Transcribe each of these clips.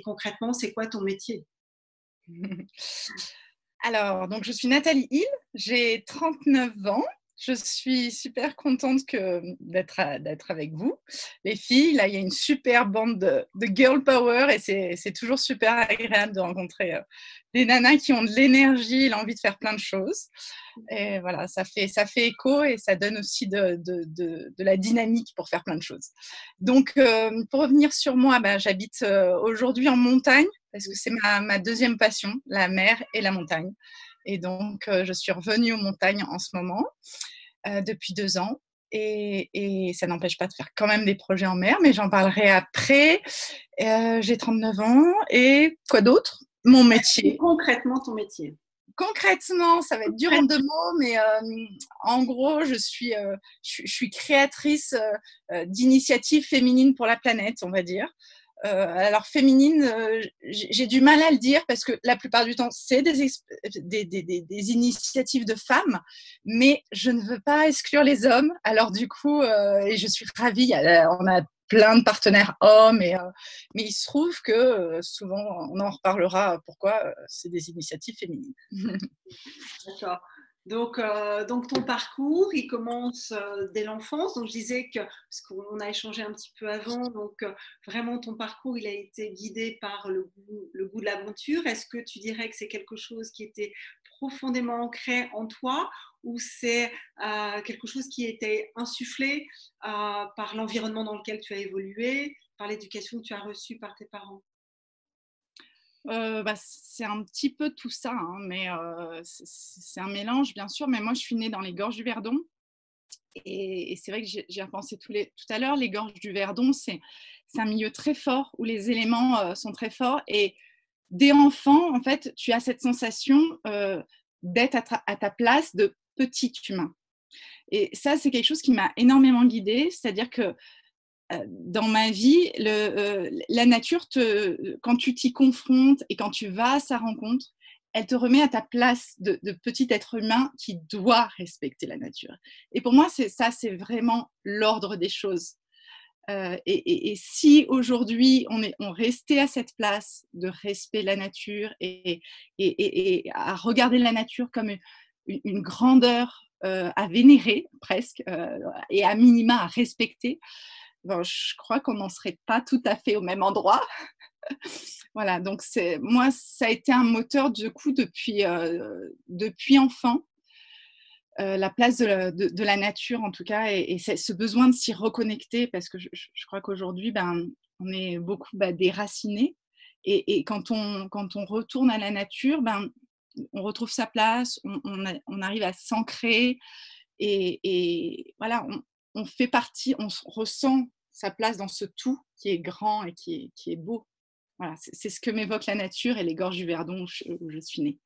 concrètement, c'est quoi ton métier? Alors, donc je suis Nathalie Hill, j'ai 39 ans. Je suis super contente d'être avec vous, les filles. Là, il y a une super bande de, girl power et c'est toujours super agréable de rencontrer euh, des nanas qui ont de l'énergie, l'envie de faire plein de choses. Et voilà, ça fait, ça fait écho et ça donne aussi de, de, la dynamique pour faire plein de choses. Donc, euh, pour revenir sur moi, ben, j'habite euh, aujourd'hui en montagne parce que c'est ma, ma, deuxième passion, la mer et la montagne. Et donc, euh, je suis revenue aux montagnes en ce moment, depuis deux ans. Et, et, ça n'empêche pas de faire quand même des projets en mer, mais j'en parlerai après. J'ai 39 ans. Et quoi d'autre? Mon métier. Concrètement, ton métier concrètement, ça va être dur en deux mots, mais euh, en gros, je suis, euh, je, suis créatrice euh, d'initiatives féminines pour la planète, on va dire. Alors féminine, j'ai du mal à le dire parce que la plupart du temps, c'est des, initiatives de femmes, mais je ne veux pas exclure les hommes. Alors du coup, et je suis ravie, on a plein de partenaires hommes. Euh, mais il se trouve que euh, souvent, on en reparlera pourquoi euh, c'est des initiatives féminines. D'accord. Donc, donc ton parcours, il commence dès l'enfance. Donc je disais que, parce qu'on a échangé un petit peu avant, donc vraiment ton parcours, il a été guidé par le goût, le goût de l'aventure. Est-ce que tu dirais que c'est quelque chose qui était profondément ancré en toi ou c'est euh, quelque chose qui était insufflé euh, par l'environnement dans lequel tu as évolué, par l'éducation que tu as reçue par tes parents? Bah, c'est un petit peu tout ça, hein, mais c'est un mélange bien sûr. Mais moi, je suis née dans les gorges du Verdon, et, c'est vrai que j'ai repensé tout, tout à l'heure. Les gorges du Verdon, c'est un milieu très fort où les éléments sont très forts. Et dès enfant, en fait, tu as cette sensation d'être à, ta place de petit humain. Et ça, c'est quelque chose qui m'a énormément guidée, c'est-à-dire que dans ma vie, euh, la nature, quand tu t'y confrontes et quand tu vas à sa rencontre, elle te remet à ta place de, petit être humain qui doit respecter la nature. Et pour moi, ça, c'est vraiment l'ordre des choses. Euh, et, si aujourd'hui on, est, on restait à cette place de respect de la nature et, à regarder la nature comme une, grandeur euh, à vénérer presque euh, et à minima à respecter, je crois qu'on n'en serait pas tout à fait au même endroit. voilà, donc c'est moi, ça a été un moteur du coup depuis, euh, depuis enfant. la place de la, nature en tout cas et, ce besoin de s'y reconnecter parce que je, crois qu'aujourd'hui ben, on est beaucoup bah, déracinés et, et, quand, on, quand on retourne à la nature ben, on retrouve sa place, on, arrive à s'ancrer et, voilà, on, fait partie, on ressent sa place dans ce tout qui est grand et qui est, beau. Voilà, c'est ce que m'évoque la nature et les gorges du Verdon où je, suis née.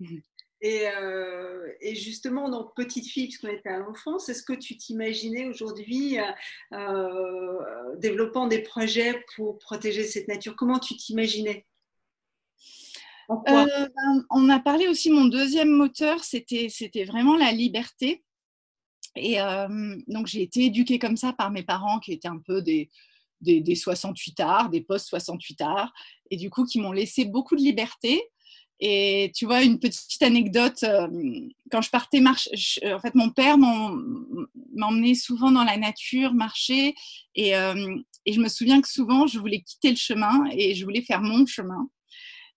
Euh, et, justement, donc petite fille, puisqu'on était à l'enfance, est-ce que tu t'imaginais aujourd'hui euh, euh, développant des projets pour protéger cette nature? Comment tu t'imaginais? Euh, ben, on a parlé aussi, mon deuxième moteur, c'était vraiment la liberté. Et euh, donc, j'ai été éduquée comme ça par mes parents qui étaient un peu des, des, 68 arts, des post-68 arts, et du coup, qui m'ont laissé beaucoup de liberté. Et tu vois, une petite anecdote, euh, quand je partais marcher, en fait, mon père m'emmenait souvent dans la nature, marcher, et, et je me souviens que souvent, je voulais quitter le chemin et je voulais faire mon chemin.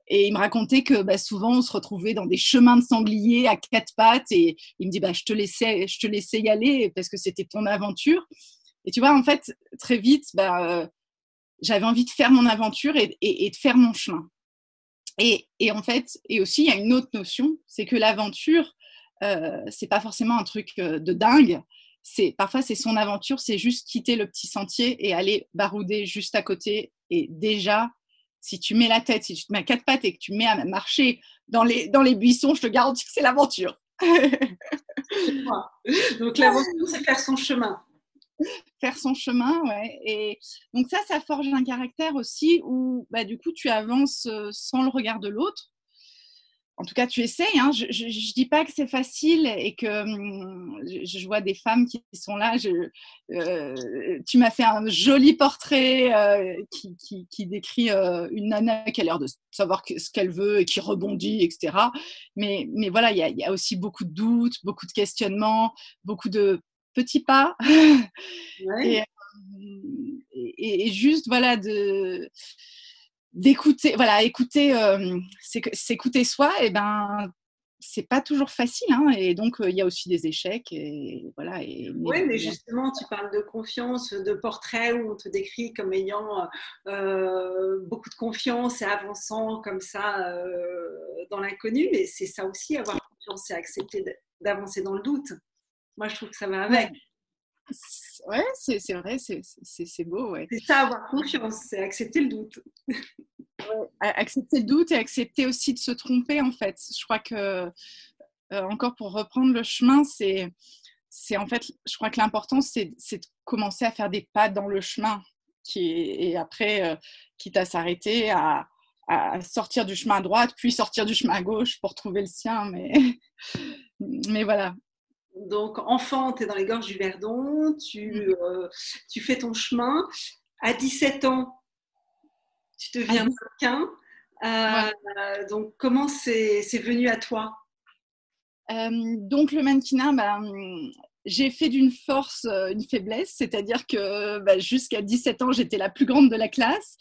Et il me racontait que bah, souvent, on se retrouvait dans des chemins de sangliers à quatre pattes. Et il me dit, bah, je, te laissais, je te laissais y aller parce que c'était ton aventure. Et tu vois, en fait, très vite, bah, euh, j'avais envie de faire mon aventure et, et, de faire mon chemin. Et, et, en fait, et aussi, il y a une autre notion, c'est que l'aventure, euh, c'est pas forcément un truc euh, de dingue. C'est parfois c'est son aventure, c'est juste quitter le petit sentier et aller barouder juste à côté. Et déjà, si tu mets la tête, si tu te mets à quatre pattes et que tu mets à marcher dans les, dans les buissons, je te garantis que c'est l'aventure. donc l'aventure, c'est faire son chemin. Faire son chemin, ouais. Et donc ça, ça forge un caractère aussi où, bah, du coup, tu avances euh, sans le regard de l'autre. En tout cas, tu essayes. Hein. Je ne dis pas que c'est facile et que hum, je, vois des femmes qui sont là. Euh, tu m'as fait un joli portrait euh, qui, décrit euh, une nana qui a l'air de savoir ce qu'elle veut et qui rebondit, etc. Mais, mais voilà, il y, a aussi beaucoup de doutes, beaucoup de questionnements, beaucoup de petits pas. et, juste, voilà, de d'écouter, voilà, écouter, euh, s'écouter soi, et ben c'est pas toujours facile, hein, et donc euh, il y a aussi des échecs, et voilà. Et, oui, mais justement, tu parles de confiance, de portrait où on te décrit comme ayant euh, beaucoup de confiance et avançant comme ça dans l'inconnu, mais c'est ça aussi, avoir confiance, c'est accepter d'avancer dans le doute. Moi, je trouve que ça va avec. Ouais, c'est vrai, c'est beau. Ouais. C'est ça, avoir confiance, c'est accepter le doute. accepter le doute et accepter aussi de se tromper, en fait. Je crois que, euh, encore pour reprendre le chemin, c'est en fait, je crois que l'important, c'est de commencer à faire des pas dans le chemin. Qui, et après, euh, quitte à s'arrêter, à, à, sortir du chemin à droite, puis sortir du chemin à gauche pour trouver le sien. Mais, mais voilà, donc, enfant, tu es dans les gorges du Verdon, tu, mm. euh, tu fais ton chemin. À 17 ans, tu deviens mannequin. Euh, donc, comment c'est venu à toi? Euh, Donc, le mannequinat, bah, j'ai fait d'une force une faiblesse, c'est-à-dire que bah, jusqu'à 17 ans, j'étais la plus grande de la classe.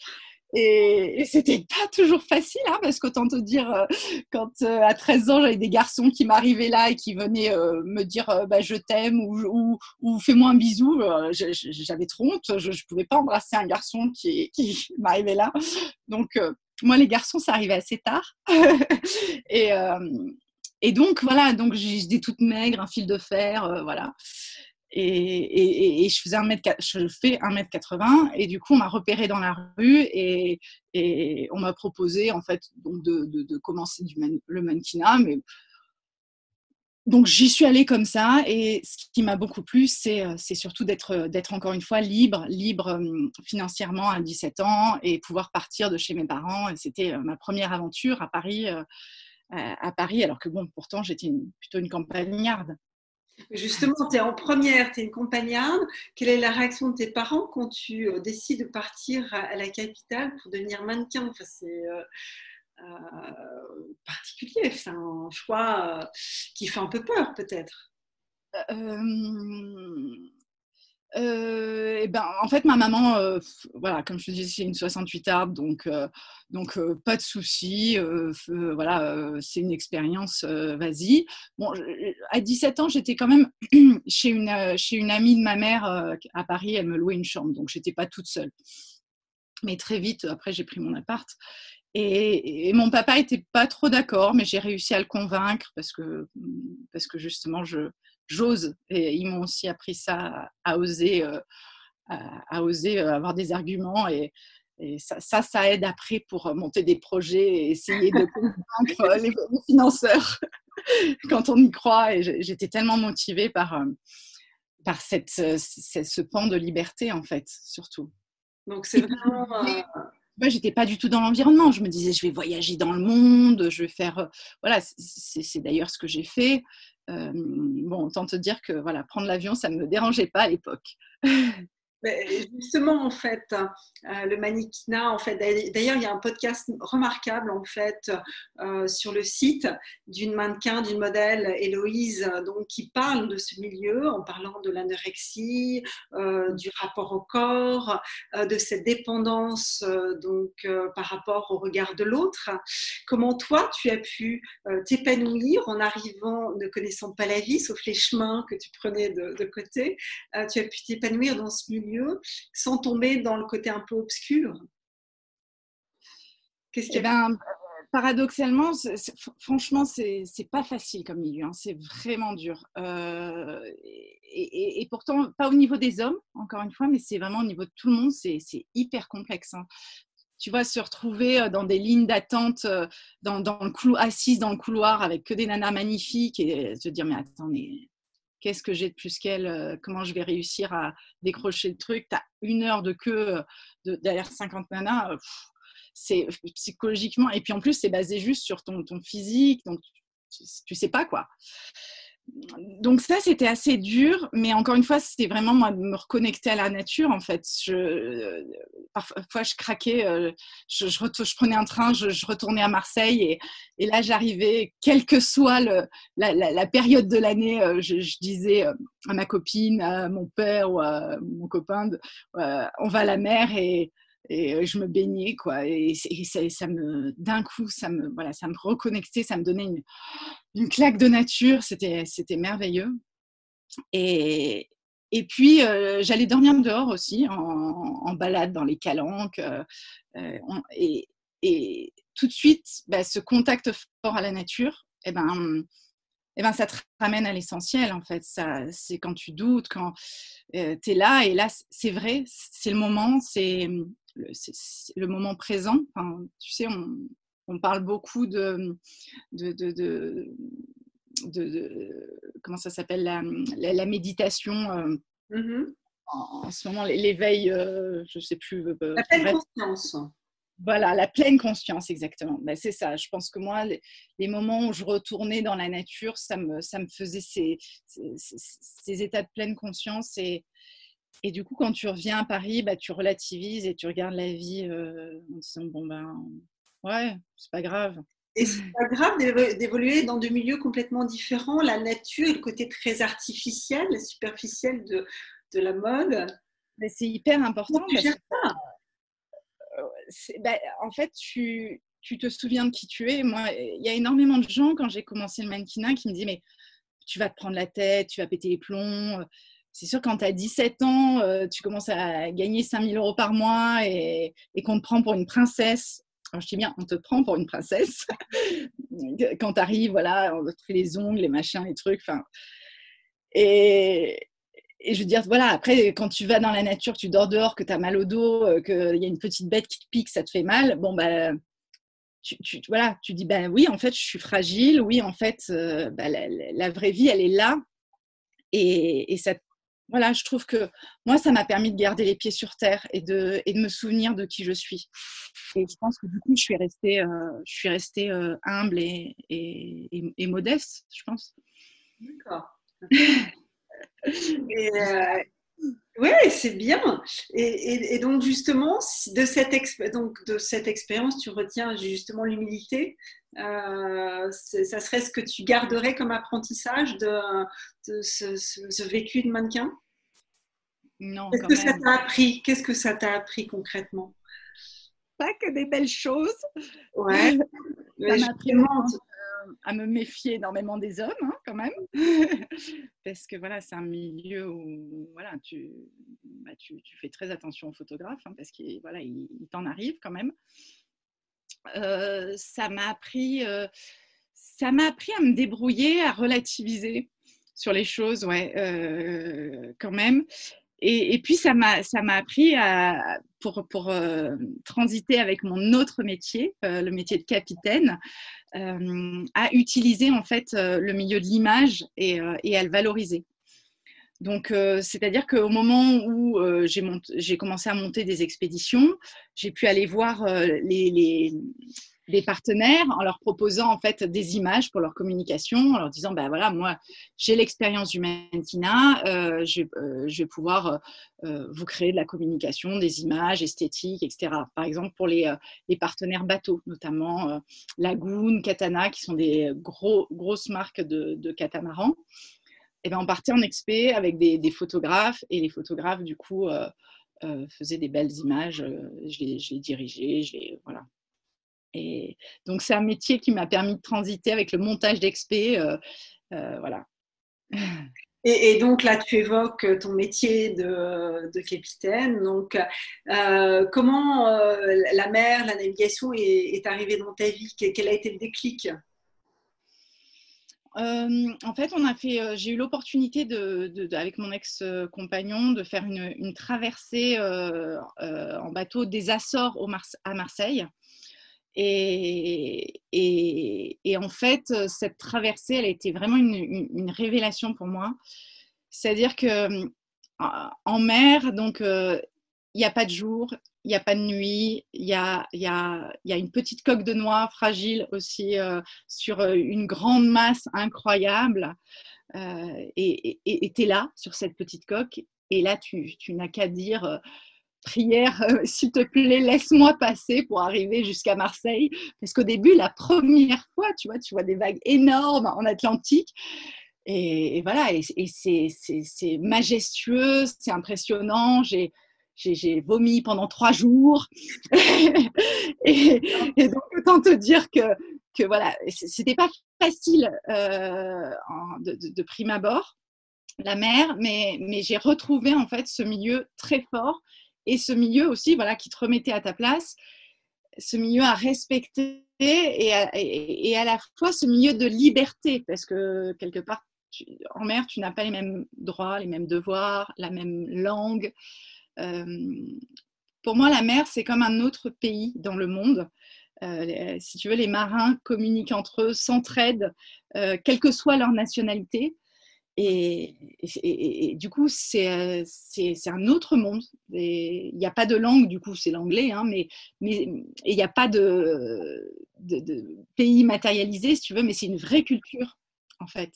Et, c'était pas toujours facile, hein, parce qu'autant te dire, euh, quand euh, à 13 ans, j'avais des garçons qui m'arrivaient là et qui venaient euh, me dire bah, je t'aime ou, ou, fais-moi un bisou, j'avais trop honte, je, ne pouvais pas embrasser un garçon qui, qui m'arrivait là. Donc, moi, les garçons, ça arrivait assez tard. et, et donc, voilà, donc j'étais toute maigre, un fil de fer, voilà. Et, je, faisais 1 mètre, je fais 1m80 et du coup on m'a repéré dans la rue et, on m'a proposé en fait de, commencer le mannequinat donc j'y suis allée comme ça et ce qui m'a beaucoup plu c'est, surtout d'être, d'être encore une fois libre, libre hum, financièrement à 17 ans et pouvoir partir de chez mes parents. Et c'était euh, ma première aventure à Paris, euh, à Paris alors que bon pourtant j'étais plutôt une campagnarde. Justement, tu es en première, tu es une compagnarde. Quelle est la réaction de tes parents quand tu euh, décides de partir à la capitale pour devenir mannequin? C'est euh, euh, particulier, c'est un choix qui fait un peu peur peut-être. Euh, et ben, en fait, ma maman, euh, voilà, comme je te disais, c'est une 68 arbre, donc, euh, donc pas de souci. voilà, c'est une expérience, vas-y. Bon, à 17 ans, j'étais quand même chez une, chez une amie de ma mère à Paris. Elle me louait une chambre, donc j'étais pas toute seule. Mais très vite, après, j'ai pris mon appart. Et, et, mon papa était pas trop d'accord, mais j'ai réussi à le convaincre parce que, parce que justement, je, j'ose. Et ils m'ont aussi appris ça, à, oser, euh, à, oser euh, avoir des arguments. Et, ça, ça, aide après pour monter des projets et essayer de convaincre les, financeurs quand on y croit. Et j'étais tellement motivée par, euh, par cette, ce, pan de liberté, en fait, surtout. Donc, c'est vraiment. Moi, j'étais pas du tout dans l'environnement. Je me disais, je vais voyager dans le monde, je vais faire. Voilà, c'est d'ailleurs ce que j'ai fait. Euh, bon, autant te dire que voilà, prendre l'avion, ça ne me dérangeait pas à l'époque. justement, en fait, euh, le mannequinat, d'ailleurs, il y a un podcast remarquable, en fait, euh, sur le site d'une mannequin, d'une modèle, Héloïse, donc, qui parle de ce milieu en parlant de l'anorexie, euh, du rapport au corps, de cette dépendance, donc, par rapport au regard de l'autre. Comment toi, tu as pu t'épanouir en arrivant, ne connaissant pas la vie, sauf les chemins que tu prenais de côté, tu as pu t'épanouir dans ce milieu sans tomber dans le côté un peu obscur Qu'est-ce qu'il y a eh ben, Paradoxalement, franchement, c'est pas facile comme milieu, hein. c'est vraiment dur. Euh, et, pourtant, pas au niveau des hommes, encore une fois, mais c'est vraiment au niveau de tout le monde, c'est hyper complexe. Hein. tu vois, se retrouver euh, dans des lignes d'attente, euh, dans, dans, le couloir, assise dans le couloir avec que des nanas magnifiques et se dire, mais attends, qu'est-ce que j'ai de plus qu'elle, euh, comment je vais réussir à décrocher le truc? Tu une heure de queue euh, de, derrière 50 nanas. Euh, c'est psychologiquement, et puis en plus, c'est basé juste sur ton, ton physique, donc tu, tu sais pas quoi donc ça, c'était assez dur, mais encore une fois, c'était vraiment moi de me reconnecter à la nature. En fait, je, parfois je craquais, euh, je, prenais un train, je, retournais à Marseille et, là j'arrivais, quelle que soit la, période de l'année, euh, je, disais euh, à ma copine, à mon père ou à mon copain, on va à la mer et et je me baignais quoi. Et, ça, me d'un coup ça me voilà ça me reconnectait ça me donnait une, une claque de nature. C'était c'était merveilleux. Et et puis j'allais dormir dehors aussi en, balade dans les calanques et, et, tout de suite bah, ce contact fort à la nature et eh ben eh ben, ça te ramène à l'essentiel, en fait. C'est quand tu doutes, quand tu es là, et là, c'est vrai, c'est le moment, c'est le, moment présent. Enfin, tu sais, on, on, parle beaucoup de, de, de, de comment ça s'appelle, la, la, méditation. Euh, mm-hmm. en, ce moment, l'éveil, euh, je ne sais plus. Euh, la pleine conscience. Voilà, la pleine conscience, exactement. Ben, c'est ça. Je pense que moi, les, moments où je retournais dans la nature, ça me, ça me faisait ces, ces, ces états de pleine conscience et, et du coup, quand tu reviens à Paris, bah, tu relativises et tu regardes la vie euh, en disant bon ben ouais, c'est pas grave. Et c'est pas grave d'évoluer dans deux milieux complètement différents, la nature, le côté très artificiel, superficiel de, de la mode. Mais c'est hyper important. gères ça? euh, bah, En fait, tu, tu te souviens de qui tu es. Moi, il y a énormément de gens quand j'ai commencé le mannequinat qui me disaient mais tu vas te prendre la tête, tu vas péter les plombs c'est sûr, quand tu as 17 ans, euh, tu commences à gagner 5000 euros par mois et, qu'on te prend pour une princesse. Alors, je dis bien, on te prend pour une princesse. quand tu arrives, voilà, on te fait les ongles, les machins, les trucs. Et, et je veux dire, voilà, après, quand tu vas dans la nature, tu dors dehors, que tu as mal au dos, euh, qu'il y a une petite bête qui te pique, ça te fait mal, bon, bah, tu, voilà, tu dis, ben oui, en fait, je suis fragile, oui, en fait, euh, bah, la, vraie vie, elle est là. Et, et ça, voilà, je trouve que moi, ça m'a permis de garder les pieds sur terre et de, et me souvenir de qui je suis. Et je pense que du coup, je suis restée, euh, euh, humble et, et, et, modeste, je pense. D'accord. euh, oui, c'est bien. Et, donc, justement, de cette expérience, tu retiens justement l'humilité? Euh, ça serait ce que tu garderais comme apprentissage de, ce, vécu de mannequin? Non. Qu'est-ce que ça t'a appris? Qu'est-ce que ça t'a appris concrètement? Pas que des belles choses. Ouais. ça m'a appris à me méfier énormément des hommes, hein, quand même, parce que voilà, c'est un milieu où voilà, tu, bah, tu, fais très attention aux photographes, hein, parce qu'il voilà, il, t'en arrive quand même. Euh, ça m'a appris, euh, ça m'a appris à me débrouiller, à relativiser sur les choses, ouais, euh, quand même. Et, puis ça m'a ça m'a appris à pour pour transiter avec mon autre métier, le métier de capitaine, à utiliser en fait le milieu de l'image et, à le valoriser. Donc, c'est-à-dire qu'au moment où j'ai commencé à monter des expéditions, j'ai pu aller voir les, les, partenaires en leur proposant en fait des images pour leur communication, en leur disant ben voilà moi j'ai l'expérience du euh, je, euh, vais pouvoir euh, vous créer de la communication, des images esthétiques, etc. Par exemple pour les, partenaires bateaux, notamment Lagoon, Katana, qui sont des gros, grosses marques de, de catamarans. Et eh ben on partait en expé avec des, photographes et les photographes du coup faisaient des belles images. je les, je dirigeais, je les voilà et donc, c'est un métier qui m'a permis de transiter avec le montage d'expé. Euh, euh, voilà. Et, donc là, tu évoques ton métier de, capitaine. Donc, euh, comment la mer, la navigation est, arrivée dans ta vie? Quel a été le déclic? En fait, on a fait, j'ai eu l'opportunité de, avec mon ex-compagnon de faire une, traversée en bateau des Açores à Marseille. Et, en fait, cette traversée, elle a été vraiment une, révélation pour moi. C'est-à-dire que en mer, donc, euh, il n'y a pas de jour, il n'y a pas de nuit, il y a, une petite coque de noix fragile aussi sur une grande masse incroyable. et tu es là sur cette petite coque. Et là, tu, n'as qu'à dire prière, s'il te plaît, laisse-moi passer pour arriver jusqu'à Marseille. Parce qu'au début, la première fois, tu vois, tu vois des vagues énormes en Atlantique. Et, voilà, et, c'est majestueux, c'est impressionnant. J'ai j'ai vomi pendant trois jours. et, donc, autant te dire que, que voilà, c'était pas facile euh, de, prime abord, la mer, mais, mais j'ai retrouvé en fait ce milieu très fort et ce milieu aussi, voilà, qui te remettait à ta place, ce milieu à respecter et à, et à la fois ce milieu de liberté, parce que quelque part, en mer, tu n'as pas les mêmes droits, les mêmes devoirs, la même langue. Euh, pour moi, la mer, c'est comme un autre pays dans le monde. Euh, si tu veux, les marins communiquent entre eux, s'entraident, euh, quelle que soit leur nationalité. Et, du coup, c'est un autre monde. Il n'y a pas de langue, du coup, c'est l'anglais, hein, mais il n'y a pas de, pays matérialisé, si tu veux, mais c'est une vraie culture, en fait.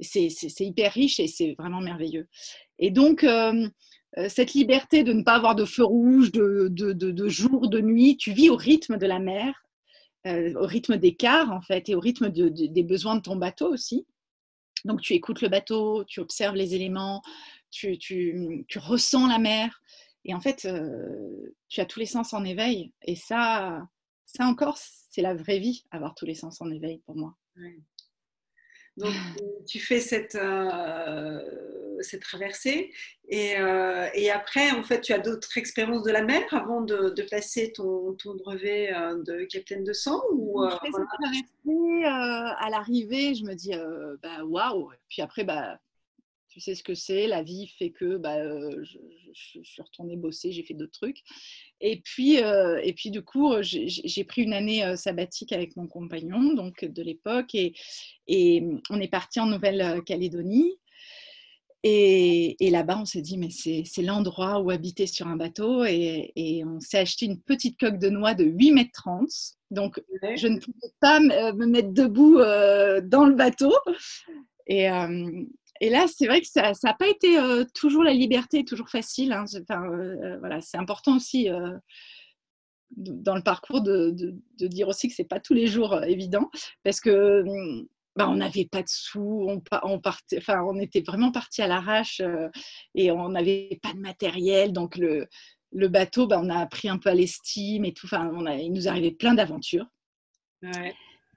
C'est hyper riche et c'est vraiment merveilleux. Et donc, euh, cette liberté de ne pas avoir de feu rouge, de, de, jour, de nuit, tu vis au rythme de la mer, euh, au rythme des quarts en fait, et au rythme des besoins de ton bateau aussi. Donc tu écoutes le bateau, tu observes les éléments, tu, tu, tu ressens la mer, et en fait, euh, tu as tous les sens en éveil. Et ça, ça encore, c'est la vraie vie, avoir tous les sens en éveil pour moi. Donc, tu fais cette, cette traversée. Et, euh, et, après, en fait, tu as d'autres expériences de la mer avant de, de passer ton, ton, brevet euh, de capitaine de sang ou, euh, euh, à l'arrivée, je me dis, bah, waouh. Puis après, bah, tu sais ce que c'est, la vie fait que bah, je, suis retournée bosser, j'ai fait d'autres trucs. Et puis, et puis du coup, j'ai pris une année sabbatique avec mon compagnon donc de l'époque et, et on est parti en Nouvelle-Calédonie. Et, là-bas, on s'est dit, mais c'est l'endroit où habiter sur un bateau. Et, on s'est acheté une petite coque de noix de 8 mètres 30. Donc, je ne pouvais pas me mettre debout euh, dans le bateau. Et, euh, et là, c'est vrai que ça n'a pas été euh, toujours la liberté, toujours facile. Hein. Enfin, voilà, c'est important aussi dans le parcours de, dire aussi que c'est pas tous les jours évident parce que hum, bah, on n'avait pas de sous, on, partait, enfin, on était vraiment parti à l'arrache euh, et on n'avait pas de matériel. Donc, le, bateau, bah, on a appris un peu à l'estime et tout. Enfin, il nous arrivait plein d'aventures.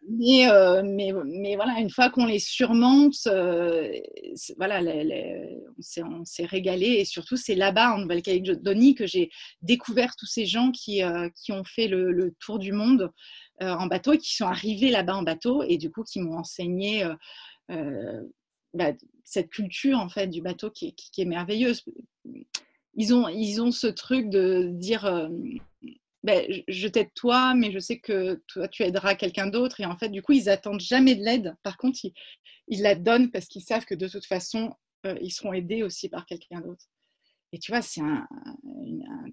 Mais, euh, mais, mais, voilà, une fois qu'on les surmonte, euh, voilà, on s'est régalé. Et surtout, c'est là-bas, en Nouvelle-Calédonie, que j'ai découvert tous ces gens qui, qui ont fait le, tour du monde euh, en bateau et qui sont arrivés là-bas en bateau et du coup qui m'ont enseigné euh, euh, bah, cette culture en fait du bateau qui, est merveilleuse. Ils ont, ils ont ce truc de dire ben, je t'aide toi, mais je sais que toi, tu aideras quelqu'un d'autre. Et en fait, du coup, ils attendent jamais de l'aide. Par contre, ils, la donnent parce qu'ils savent que de toute façon, ils seront aidés aussi par quelqu'un d'autre. Et tu vois, c'est un,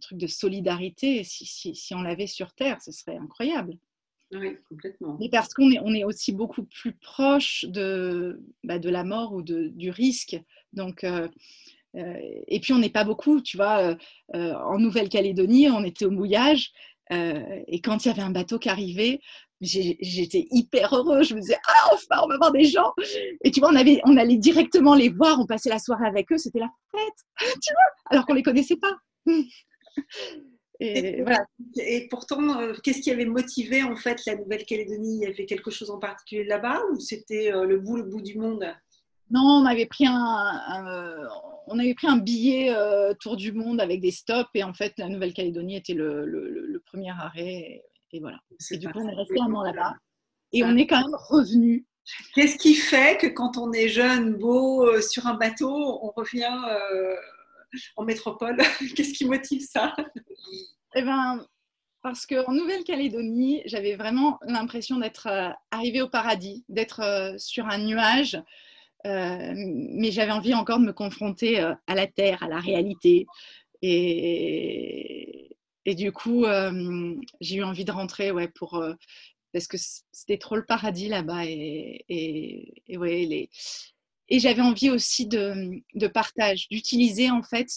truc de solidarité. Si, si, si on l'avait sur Terre, ce serait incroyable. Oui, complètement. Mais parce qu'on est, on est aussi beaucoup plus proche de, bah, de la mort ou de, du risque. Donc, euh, euh, et puis, on n'est pas beaucoup, tu vois. Euh, en Nouvelle-Calédonie, on était au mouillage. et quand il y avait un bateau qui arrivait, j'étais hyper heureux. Je me disais, ah, enfin, on va voir des gens. Et tu vois, on, avait, on allait directement les voir, on passait la soirée avec eux, c'était la fête, tu vois, alors qu'on ne les connaissait pas. Et, pourtant, euh, qu'est-ce qui avait motivé en fait la Nouvelle-Calédonie? Il y avait quelque chose en particulier là-bas ou c'était euh, le bout, le bout du monde? Non, on avait pris un, euh, on avait pris un billet tour du monde avec des stops et en fait la Nouvelle-Calédonie était le, premier arrêt et, voilà. Et du coup, on est resté un an là-bas et on est quand même revenu. Qu'est-ce qui fait que quand on est jeune, beau, sur un bateau, on revient en métropole? Qu'est-ce qui motive ça? Eh bien, parce qu'en Nouvelle-Calédonie, j'avais vraiment l'impression d'être euh, arrivée au paradis, d'être euh, sur un nuage, euh, mais j'avais envie encore de me confronter à la terre, à la réalité. Et, du coup, j'ai eu envie de rentrer ouais, pour, parce que c'était trop le paradis là-bas. Et, ouais, les... et j'avais envie aussi de, de partage, d'utiliser en fait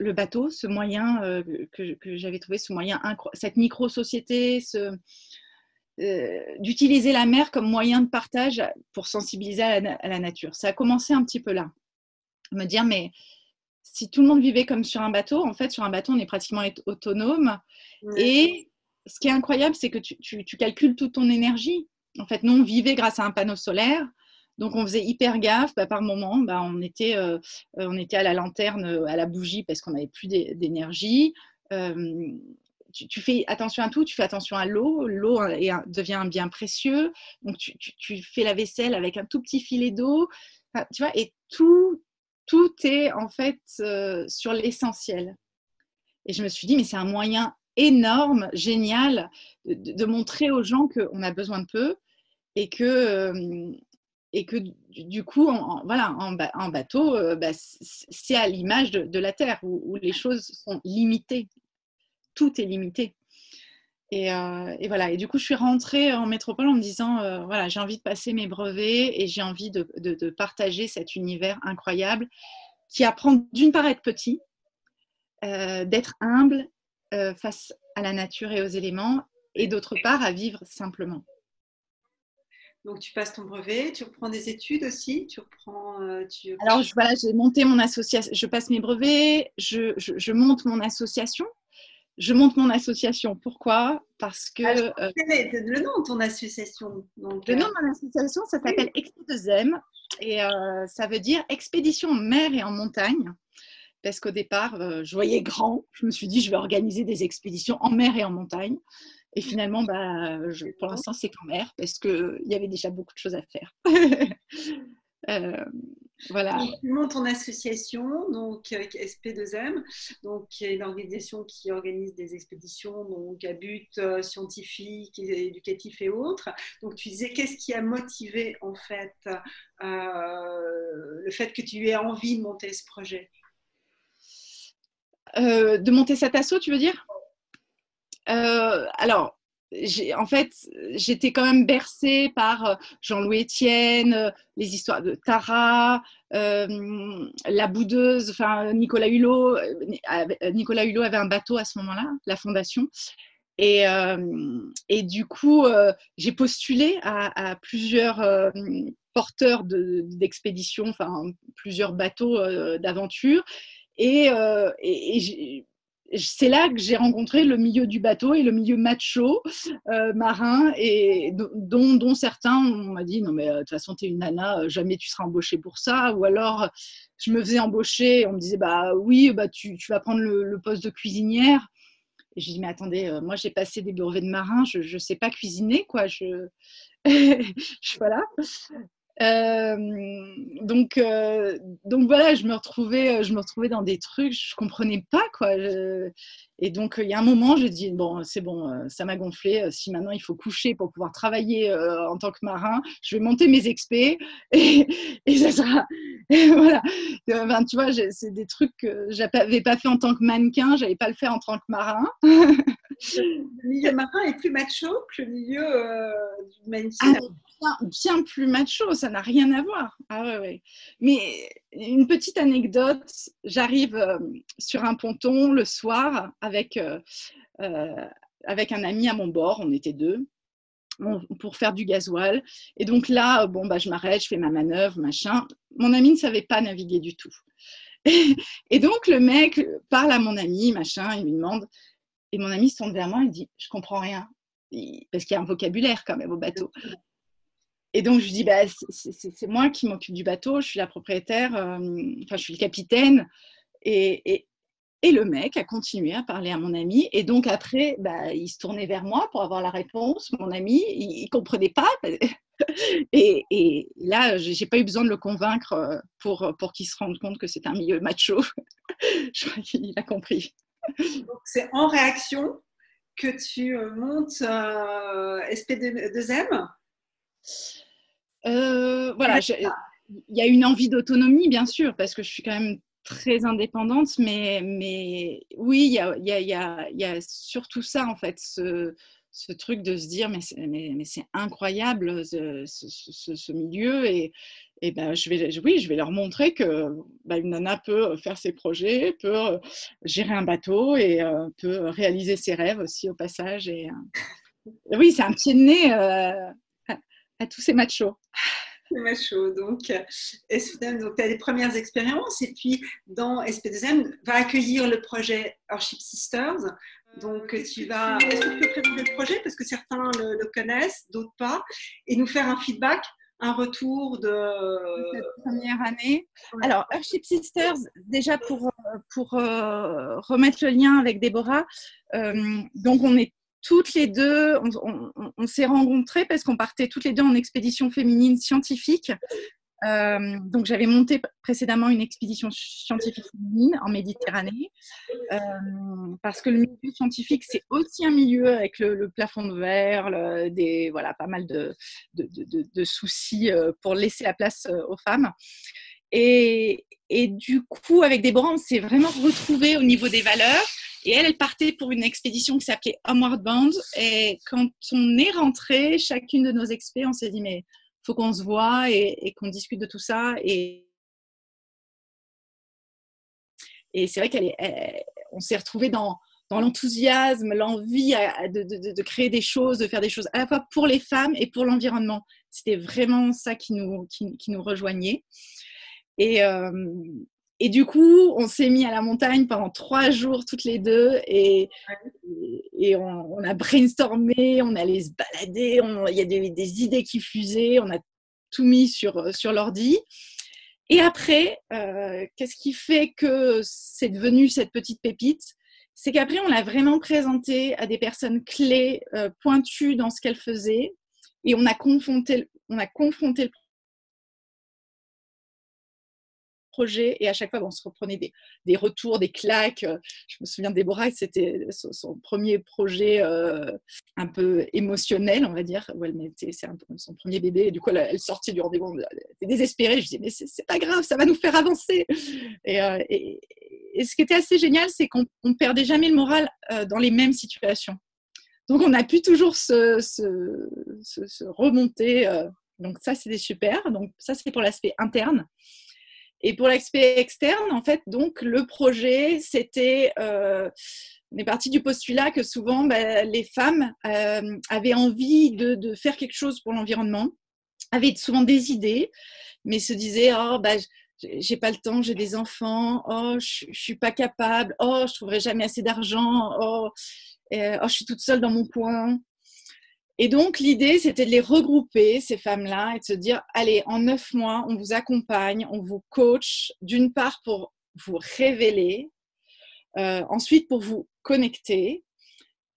le bateau, ce moyen que, que j'avais trouvé, ce moyen, cette micro-société, ce, euh, d'utiliser la mer comme moyen de partage pour sensibiliser à la, nature. Ça a commencé un petit peu là. Me dire, mais si tout le monde vivait comme sur un bateau, en fait, sur un bateau, on est pratiquement autonome. Et ce qui est incroyable, c'est que tu, calcules toute ton énergie. En fait, nous, on vivait grâce à un panneau solaire. Donc, on faisait hyper gaffe. Bah, par moment, bah, on, était, euh, on était à la lanterne, à la bougie parce qu'on n'avait plus d'énergie. Euh, tu, fais attention à tout, tu fais attention à l'eau, l'eau devient un bien précieux, donc tu, fais la vaisselle avec un tout petit filet d'eau, tu vois, et tout, tout est en fait euh, sur l'essentiel. Et je me suis dit, mais c'est un moyen énorme, génial, de, montrer aux gens qu'on a besoin de peu et que, euh, et que du coup, en, voilà, en, bateau, euh, bah, c'est à l'image de, la Terre où, les choses sont limitées tout est limité. Euh, et, voilà. Et du coup, je suis rentrée en métropole en me disant euh, voilà, j'ai envie de passer mes brevets et j'ai envie de, partager cet univers incroyable qui apprend d'une part à être petit, euh, d'être humble face à la nature et aux éléments, et d'autre part à vivre simplement. Donc, tu passes ton brevet, tu reprends des études aussi, tu reprends. Alors, voilà, j'ai monté mon association, je passe mes brevets, je monte mon association je monte mon association. Pourquoi? Parce que. Ah, euh, le nom de ton association. Donc, le nom de mon association, ça s'appelle Expé2M et euh, ça veut dire expédition en mer et en montagne. Parce qu'au départ, euh, je voyais grand. Je me suis dit, je vais organiser des expéditions en mer et en montagne. Et finalement, bah, pour l'instant, c'est qu'en mer parce qu'il y avait déjà beaucoup de choses à faire. Voilà. tu montes ton association, donc avec SP2M, donc qui est une organisation qui organise des expéditions donc à but euh, scientifique, éducatif et autres. Donc tu disais qu'est-ce qui a motivé en fait euh, le fait que tu aies envie de monter ce projet? Euh, De monter cet assaut, tu veux dire? Alors en fait, j'étais quand même bercée par euh, Jean-Louis Etienne, euh, les histoires de Tara, euh, la boudeuse, enfin Nicolas Hulot. Nicolas Hulot avait un bateau à ce moment-là, la fondation. Et, du coup, j'ai postulé à, plusieurs porteurs d'expéditions, enfin plusieurs bateaux d'aventure. Et, c'est là que j'ai rencontré le milieu du bateau et le milieu macho euh, marin, et dont, certains on m'a dit non mais euh, de toute façon tu es une nana, euh, jamais tu seras embauchée pour ça. Ou alors je me faisais embaucher, on me disait bah oui bah tu, vas prendre le, poste de cuisinière. Et je dis mais attendez, moi j'ai passé des brevets de marin, je ne sais pas cuisiner quoi. Je voilà. Euh, donc, euh, donc voilà, je me retrouvais, je me retrouvais dans des trucs, je comprenais pas quoi. Et donc il y a un moment, j'ai dit bon, c'est bon, euh, ça m'a gonflé. Si maintenant il faut coucher pour pouvoir travailler en tant que marin, je vais monter mes expés et, et ça sera voilà. tu vois, c'est des trucs que j'avais pas fait en tant que mannequin, j'avais pas le fait en tant que marin. le milieu marin est plus macho que le milieu du mannequin. Ah, bien, plus macho, ça n'a rien à voir. Ah ouais, ouais. Mais une petite anecdote, j'arrive euh, sur un ponton le soir avec, euh, euh, avec un ami à mon bord, on était deux, pour faire du gasoil. Et donc là, bon, bah, je m'arrête, je fais ma manœuvre, machin. Mon ami ne savait pas naviguer du tout. Et donc le mec parle à mon ami, machin, il lui demande, et mon ami se tourne vers moi, il dit, je comprends rien. Parce qu'il y a un vocabulaire quand même au bateau. Et donc, je lui dis, bah, c'est moi qui m'occupe du bateau, je suis la propriétaire, euh, enfin, je suis le capitaine. Et, et, le mec a continué à parler à mon ami. Et donc, après, bah, il se tournait vers moi pour avoir la réponse. Mon ami, il ne comprenait pas. Et, et là, je n'ai pas eu besoin de le convaincre euh, pour, pour qu'il se rende compte que c'est un milieu macho. je crois qu'il a compris. Donc, c'est en réaction que tu euh, montes SP2M euh, voilà, il y a une envie d'autonomie, bien sûr, parce que je suis quand même très indépendante, mais, mais oui, il y a, surtout ça, en fait, ce, truc de se dire, mais c'est, incroyable ce, milieu, et, et ben, je vais, oui, je vais leur montrer que ben, une nana peut faire ses projets, peut gérer un bateau et euh, peut réaliser ses rêves aussi au passage. Et, euh, oui, c'est un pied de nez euh, à, à tous ces machos. Macho. Donc, SPDM, donc tu as les premières expériences? Et puis dans SP2M, va accueillir le projet Orship Sisters. Donc, tu vas. Est-ce que tu peux présenter le projet? Parce que certains le, le connaissent, d'autres pas, et nous faire un feedback un retour de cette première année. Alors, Earthship Sisters, déjà pour, pour euh, remettre le lien avec Déborah, euh, donc on est toutes les deux, on, s'est rencontrées parce qu'on partait toutes les deux en expédition féminine scientifique. Euh, donc j'avais monté précédemment une expédition scientifique féminine en Méditerranée euh, parce que le milieu scientifique c'est aussi un milieu avec le, plafond de verre, des voilà pas mal de, soucis euh, pour laisser la place aux femmes. Et, et du coup avec Déborah on s'est vraiment retrouvés au niveau des valeurs et elle, elle partait pour une expédition qui s'appelait Homeward Bound. Et quand on est rentré, chacune de nos expés, on s'est dit, mais faut qu'on se voit et, qu'on discute de tout ça. Et, et c'est vrai qu'on on s'est retrouvés dans, dans l'enthousiasme, l'envie de, de, créer des choses, de faire des choses à la fois pour les femmes et pour l'environnement. C'était vraiment ça qui nous, qui nous rejoignait. Et, euh, et du coup, on s'est mis à la montagne pendant trois jours toutes les deux et, on, a brainstormé, on allait se balader, il y a des, des, idées qui fusaient, on a tout mis sur, sur l'ordi. Et après, euh, qu'est-ce qui fait que c'est devenu cette petite pépite? C'est qu'après, on l'a vraiment présenté à des personnes clés, euh, pointues dans ce qu'elles faisaient, et on a confronté, on a confronté et à chaque fois, on se reprenait des, retours, des claques. Je me souviens de Déborah, c'était son, premier projet euh, un peu émotionnel, on va dire, où elle mettait, c'est son premier bébé, et du coup, elle, sortait du rendez-vous, elle était désespérée. Je disais, mais c'est pas grave, ça va nous faire avancer. Et, euh, ce qui était assez génial, c'est qu'on ne perdait jamais le moral euh, dans les mêmes situations. Donc, on a pu toujours se remonter. donc, ça, c'était super. Donc, ça, c'est pour l'aspect interne. Et pour l'aspect externe, en fait, donc le projet, c'était, euh, on est parti du postulat que souvent bah, les femmes euh, avaient envie de, faire quelque chose pour l'environnement, avaient souvent des idées, mais se disaient oh bah j'ai pas le temps, j'ai des enfants, oh je, je suis pas capable, oh je trouverai jamais assez d'argent, oh, euh, oh je suis toute seule dans mon coin. Et donc, l'idée, c'était de les regrouper, ces femmes-là, et de se dire, allez, en neuf mois, on vous accompagne, on vous coach, d'une part pour vous révéler, euh, ensuite pour vous connecter,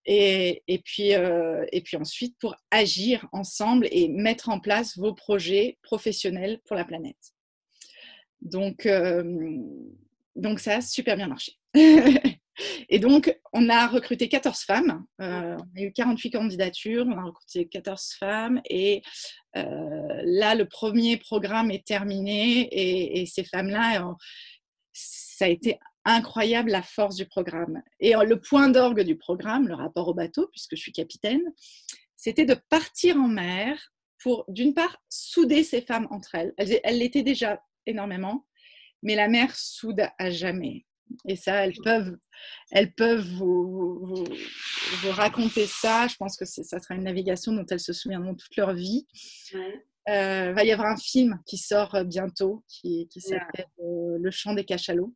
et, et, puis, euh, et puis ensuite pour agir ensemble et mettre en place vos projets professionnels pour la planète. Donc, euh, donc ça a super bien marché. Et donc, on a recruté 14 femmes. Euh, on a eu 48 candidatures, on a recruté 14 femmes. Et euh, là, le premier programme est terminé. Et, ces femmes-là, euh, ça a été incroyable la force du programme. Et le point d'orgue du programme, le rapport au bateau, puisque je suis capitaine, c'était de partir en mer pour, d'une part, souder ces femmes entre elles. Elles l'étaient déjà énormément, mais la mer soude à jamais. Et ça, elles peuvent, elles peuvent vous, vous, vous raconter ça. Je pense que ça sera une navigation dont elles se souviendront toute leur vie. Ouais. Euh, va y avoir un film qui sort euh, bientôt qui, qui s'appelle euh, Le chant des cachalots,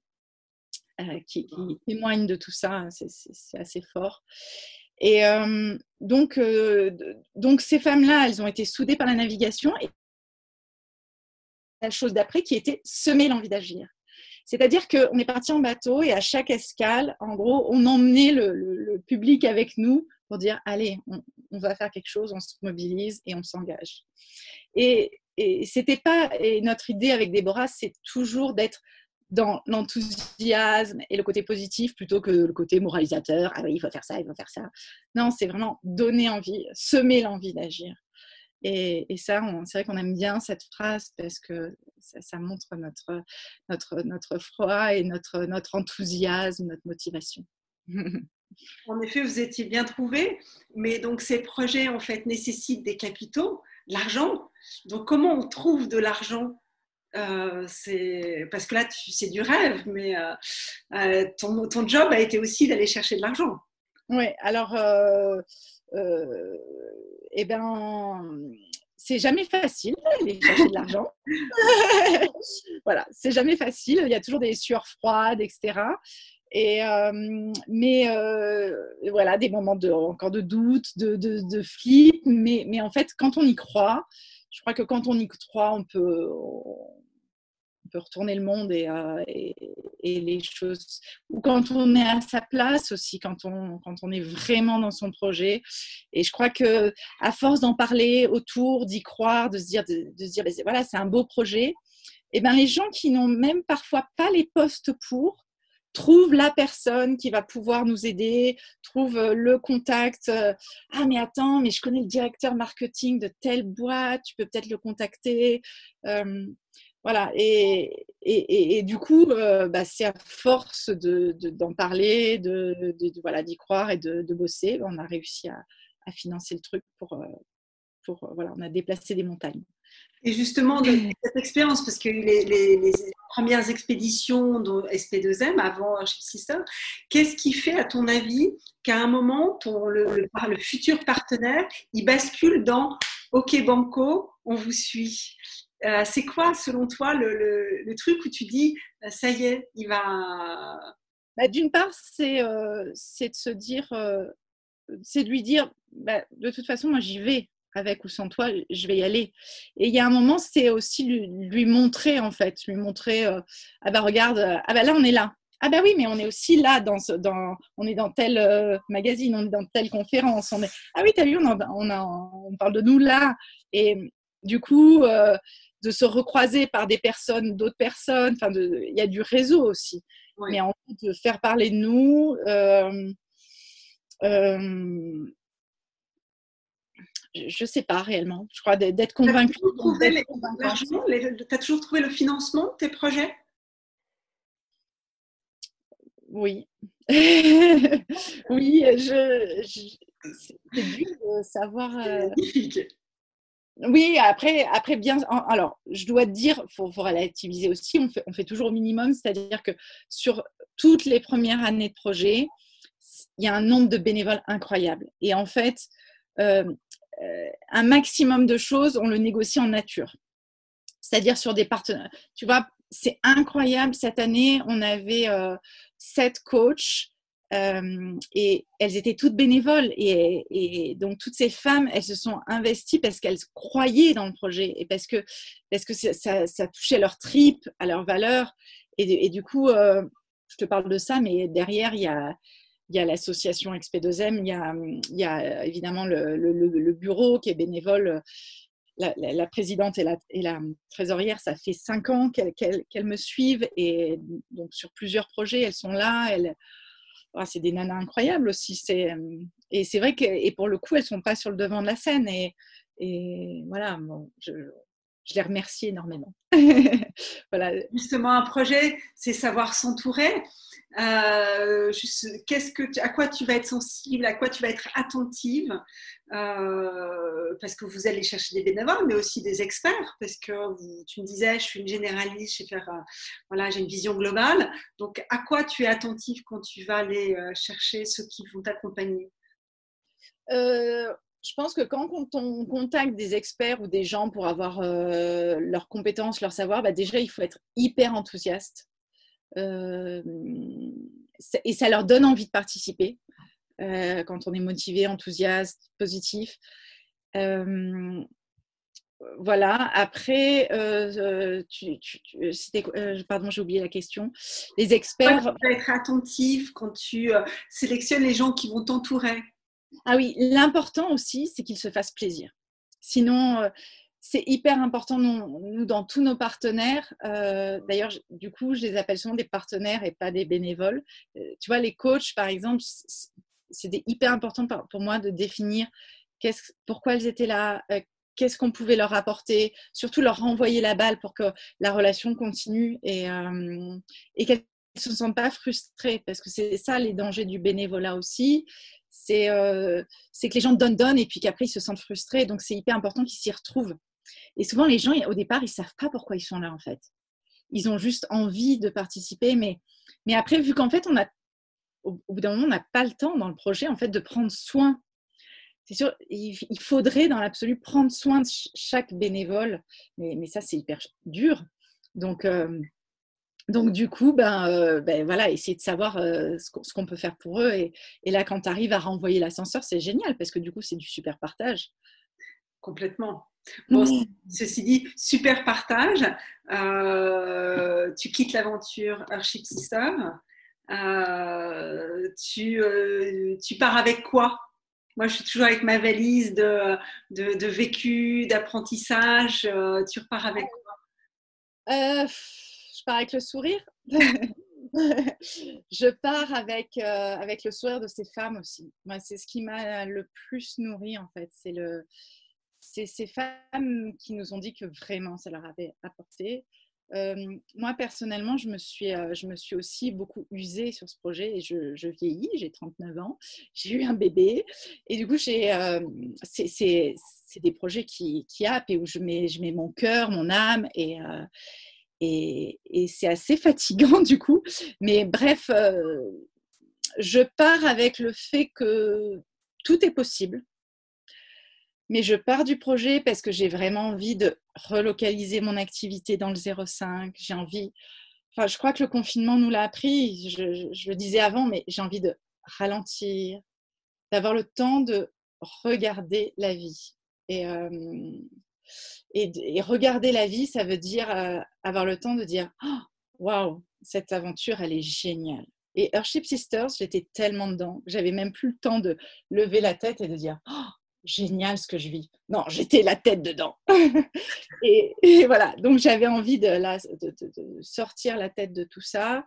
euh, qui, qui, témoigne de tout ça. C'est assez fort. Et donc, donc, ces femmes-là, elles ont été soudées par la navigation. Et la chose d'après qui était semer l'envie d'agir. C'est-à-dire qu'on est parti en bateau et à chaque escale, en gros, on emmenait le, public avec nous pour dire allez, on, on, va faire quelque chose, on se mobilise et on s'engage. Et, et c'était pas et notre idée avec Déborah, c'est toujours d'être dans l'enthousiasme et le côté positif plutôt que le côté moralisateur. Ah oui, il faut faire ça, il faut faire ça. Non, c'est vraiment donner envie, semer l'envie d'agir. Et, ça, c'est vrai qu'on aime bien cette phrase parce que ça, montre notre, notre, notre froid et notre, notre enthousiasme, notre motivation. En effet, vous étiez bien trouvé, mais donc ces projets en fait nécessitent des capitaux, de l'argent. Donc comment on trouve de l'argent? Euh, parce que là c'est du rêve, mais euh, euh, ton, ton, job a été aussi d'aller chercher de l'argent. Oui, alors eh ben c'est jamais facile d'aller chercher de l'argent. voilà, c'est jamais facile. Il y a toujours des sueurs froides, etc. Et, euh, mais euh, voilà, des moments de, encore de doute, de, de, flip. Mais, mais, en fait, quand on y croit, je crois que quand on y croit, on peut, retourner le monde et, euh, et, les choses. Ou quand on est à sa place aussi, quand on, quand on est vraiment dans son projet. Et je crois que à force d'en parler autour, d'y croire, de se dire, de, se dire, ben, voilà, c'est un beau projet. Et ben les gens qui n'ont même parfois pas les postes pour, trouve la personne qui va pouvoir nous aider, trouve euh, le contact. Euh, ah, mais attends, mais je connais le directeur marketing de telle boîte, tu peux peut-être le contacter. Voilà, et, et, et, du coup, bah, c'est à force d'en de, d'en parler, de, voilà, d'y croire et de, bosser, on a réussi à, financer le truc pour, pour, voilà, on a déplacé des montagnes. Et justement, de cette expérience, parce que les, les, premières expéditions de SP2M avant Sister, qu'est-ce qui fait, à ton avis, qu'à un moment, ton, le, futur partenaire, il bascule dans OK Banco, on vous suit euh, C'est quoi, selon toi, le, truc où tu dis, euh, ça y est, il va. Bah, D'une part, c'est euh, de se dire, c'est de lui dire, bah, de toute façon, moi j'y vais avec ou sans toi, je vais y aller. Et il y a un moment, c'est aussi lui, montrer, en fait, lui montrer, ah bah regarde, ah bah là, on est là. Ah bah oui, mais on est aussi là, dans, dans, on est dans tel magazine, on est dans telle conférence. On est... Ah oui, t'as vu, on, on, on, parle de nous là. Et du coup, de se recroiser par des personnes, d'autres personnes, enfin, il y a du réseau aussi. Mais en fait, de faire parler de nous, je ne sais pas réellement. Je crois d'être convaincue. Tu as toujours trouvé le financement de tes projets? Oui. oui, je, c'est dur de savoir. Euh, oui, après, après bien. Alors, je dois te dire, il faut, relativiser aussi. On fait, on fait toujours au minimum, c'est-à-dire que sur toutes les premières années de projet, il y a un nombre de bénévoles incroyable. Et en fait, euh, euh, un maximum de choses, on le négocie en nature. C'est-à-dire sur des partenaires. Tu vois, c'est incroyable. Cette année, on avait euh, sept coachs euh, et elles étaient toutes bénévoles. Et, donc, toutes ces femmes, elles se sont investies parce qu'elles croyaient dans le projet et parce que, parce que ça, touchait leur trip, à leurs valeurs. Et, du coup, je te parle de ça, mais derrière, il y a, y a l'association XP2M, il y a, y a évidemment le, bureau qui est bénévole. La, présidente et la, trésorière, ça fait cinq ans qu'elles me suivent et donc sur plusieurs projets, elles sont là. Ah, c'est des nanas incroyables aussi. Et c'est vrai que et pour le coup, elles sont pas sur le devant de la scène. Et, voilà, je les remercie énormément. voilà. Justement, un projet, c'est savoir s'entourer. Euh, qu'est-ce que à quoi tu vas être sensible, à quoi tu vas être attentive, euh, parce que vous allez chercher des bénévoles, mais aussi des experts, parce que tu me disais, je suis une généraliste, je faire, euh, voilà, j'ai une vision globale. Donc, à quoi tu es attentive quand tu vas aller chercher ceux qui vont t'accompagner? Je pense que quand on contacte des experts ou des gens pour avoir leurs compétences, leur savoir, bah déjà, il faut être hyper enthousiaste. Euh, et ça leur donne envie de participer euh, quand on est motivé, enthousiaste, positif. Euh, voilà. Après, tu, pardon, j'ai oublié la question. Les experts. tu dois être attentif quand tu sélectionnes les gens qui vont t'entourer. Ah oui, l'important aussi, c'est qu'ils se fassent plaisir. Sinon, c'est hyper important, nous, dans tous nos partenaires. Euh, d'ailleurs, du coup, je les appelle souvent des partenaires et pas des bénévoles. Euh, tu vois, les coachs, par exemple, c'est hyper important pour moi de définir pourquoi elles étaient là, euh, qu'est-ce qu'on pouvait leur apporter, surtout leur renvoyer la balle pour que la relation continue et, euh, et qu'elles ne se sentent pas frustrées, parce que c'est ça les dangers du bénévolat aussi. C'est euh, que les gens donnent, donnent, et puis qu'après ils se sentent frustrés. Donc c'est hyper important qu'ils s'y retrouvent. Et souvent, les gens, au départ, ils ne savent pas pourquoi ils sont là, en fait. Ils ont juste envie de participer, mais, mais après, vu qu'en fait, on a, au, bout d'un moment, on n'a pas le temps dans le projet, en fait, de prendre soin c'est sûr, il, faudrait dans l'absolu prendre soin de chaque bénévole, mais, mais ça c'est hyper dur. Donc, euh, donc du coup, ben, euh, ben, voilà, essayer de savoir euh, ce qu'on peut faire pour eux. Et, et là, quand tu arrives à renvoyer l'ascenseur, c'est génial parce que du coup, c'est du super partage. Complètement. Bon, mmh. ceci dit, super partage. tu quittes l'aventure Archip Sister. tu, tu pars avec quoi? Moi, je suis toujours avec ma valise de, de, vécu, d'apprentissage. Euh, tu repars avec quoi euh, Je pars avec le sourire. je pars avec, euh, avec le sourire de ces femmes aussi. Moi, c'est ce qui m'a le plus nourri, en fait. C'est le, c'est ces femmes qui nous ont dit que vraiment ça leur avait apporté. Euh, moi, personnellement, je me, suis, euh, je me suis aussi beaucoup usée sur ce projet et je, vieillis, j'ai 39 ans, j'ai eu un bébé et du coup, euh, c'est, des projets qui, qui et où je mets, je mets mon cœur, mon âme et, et, c'est assez fatigant du coup. Mais bref, je pars avec le fait que tout est possible mais je pars du projet parce que j'ai vraiment envie de relocaliser mon activité dans le 05. J'ai envie, enfin, je crois que le confinement nous l'a appris. Je, le disais avant, mais j'ai envie de ralentir, d'avoir le temps de regarder la vie. Et, euh, et, regarder la vie, ça veut dire euh, avoir le temps de dire oh, Waouh, cette aventure, elle est géniale. Et Earthship Sisters, j'étais tellement dedans, j'avais même plus le temps de lever la tête et de dire oh, génial ce que je vis. Non, j'étais la tête dedans. et, voilà, donc j'avais envie de, sortir la tête de tout ça,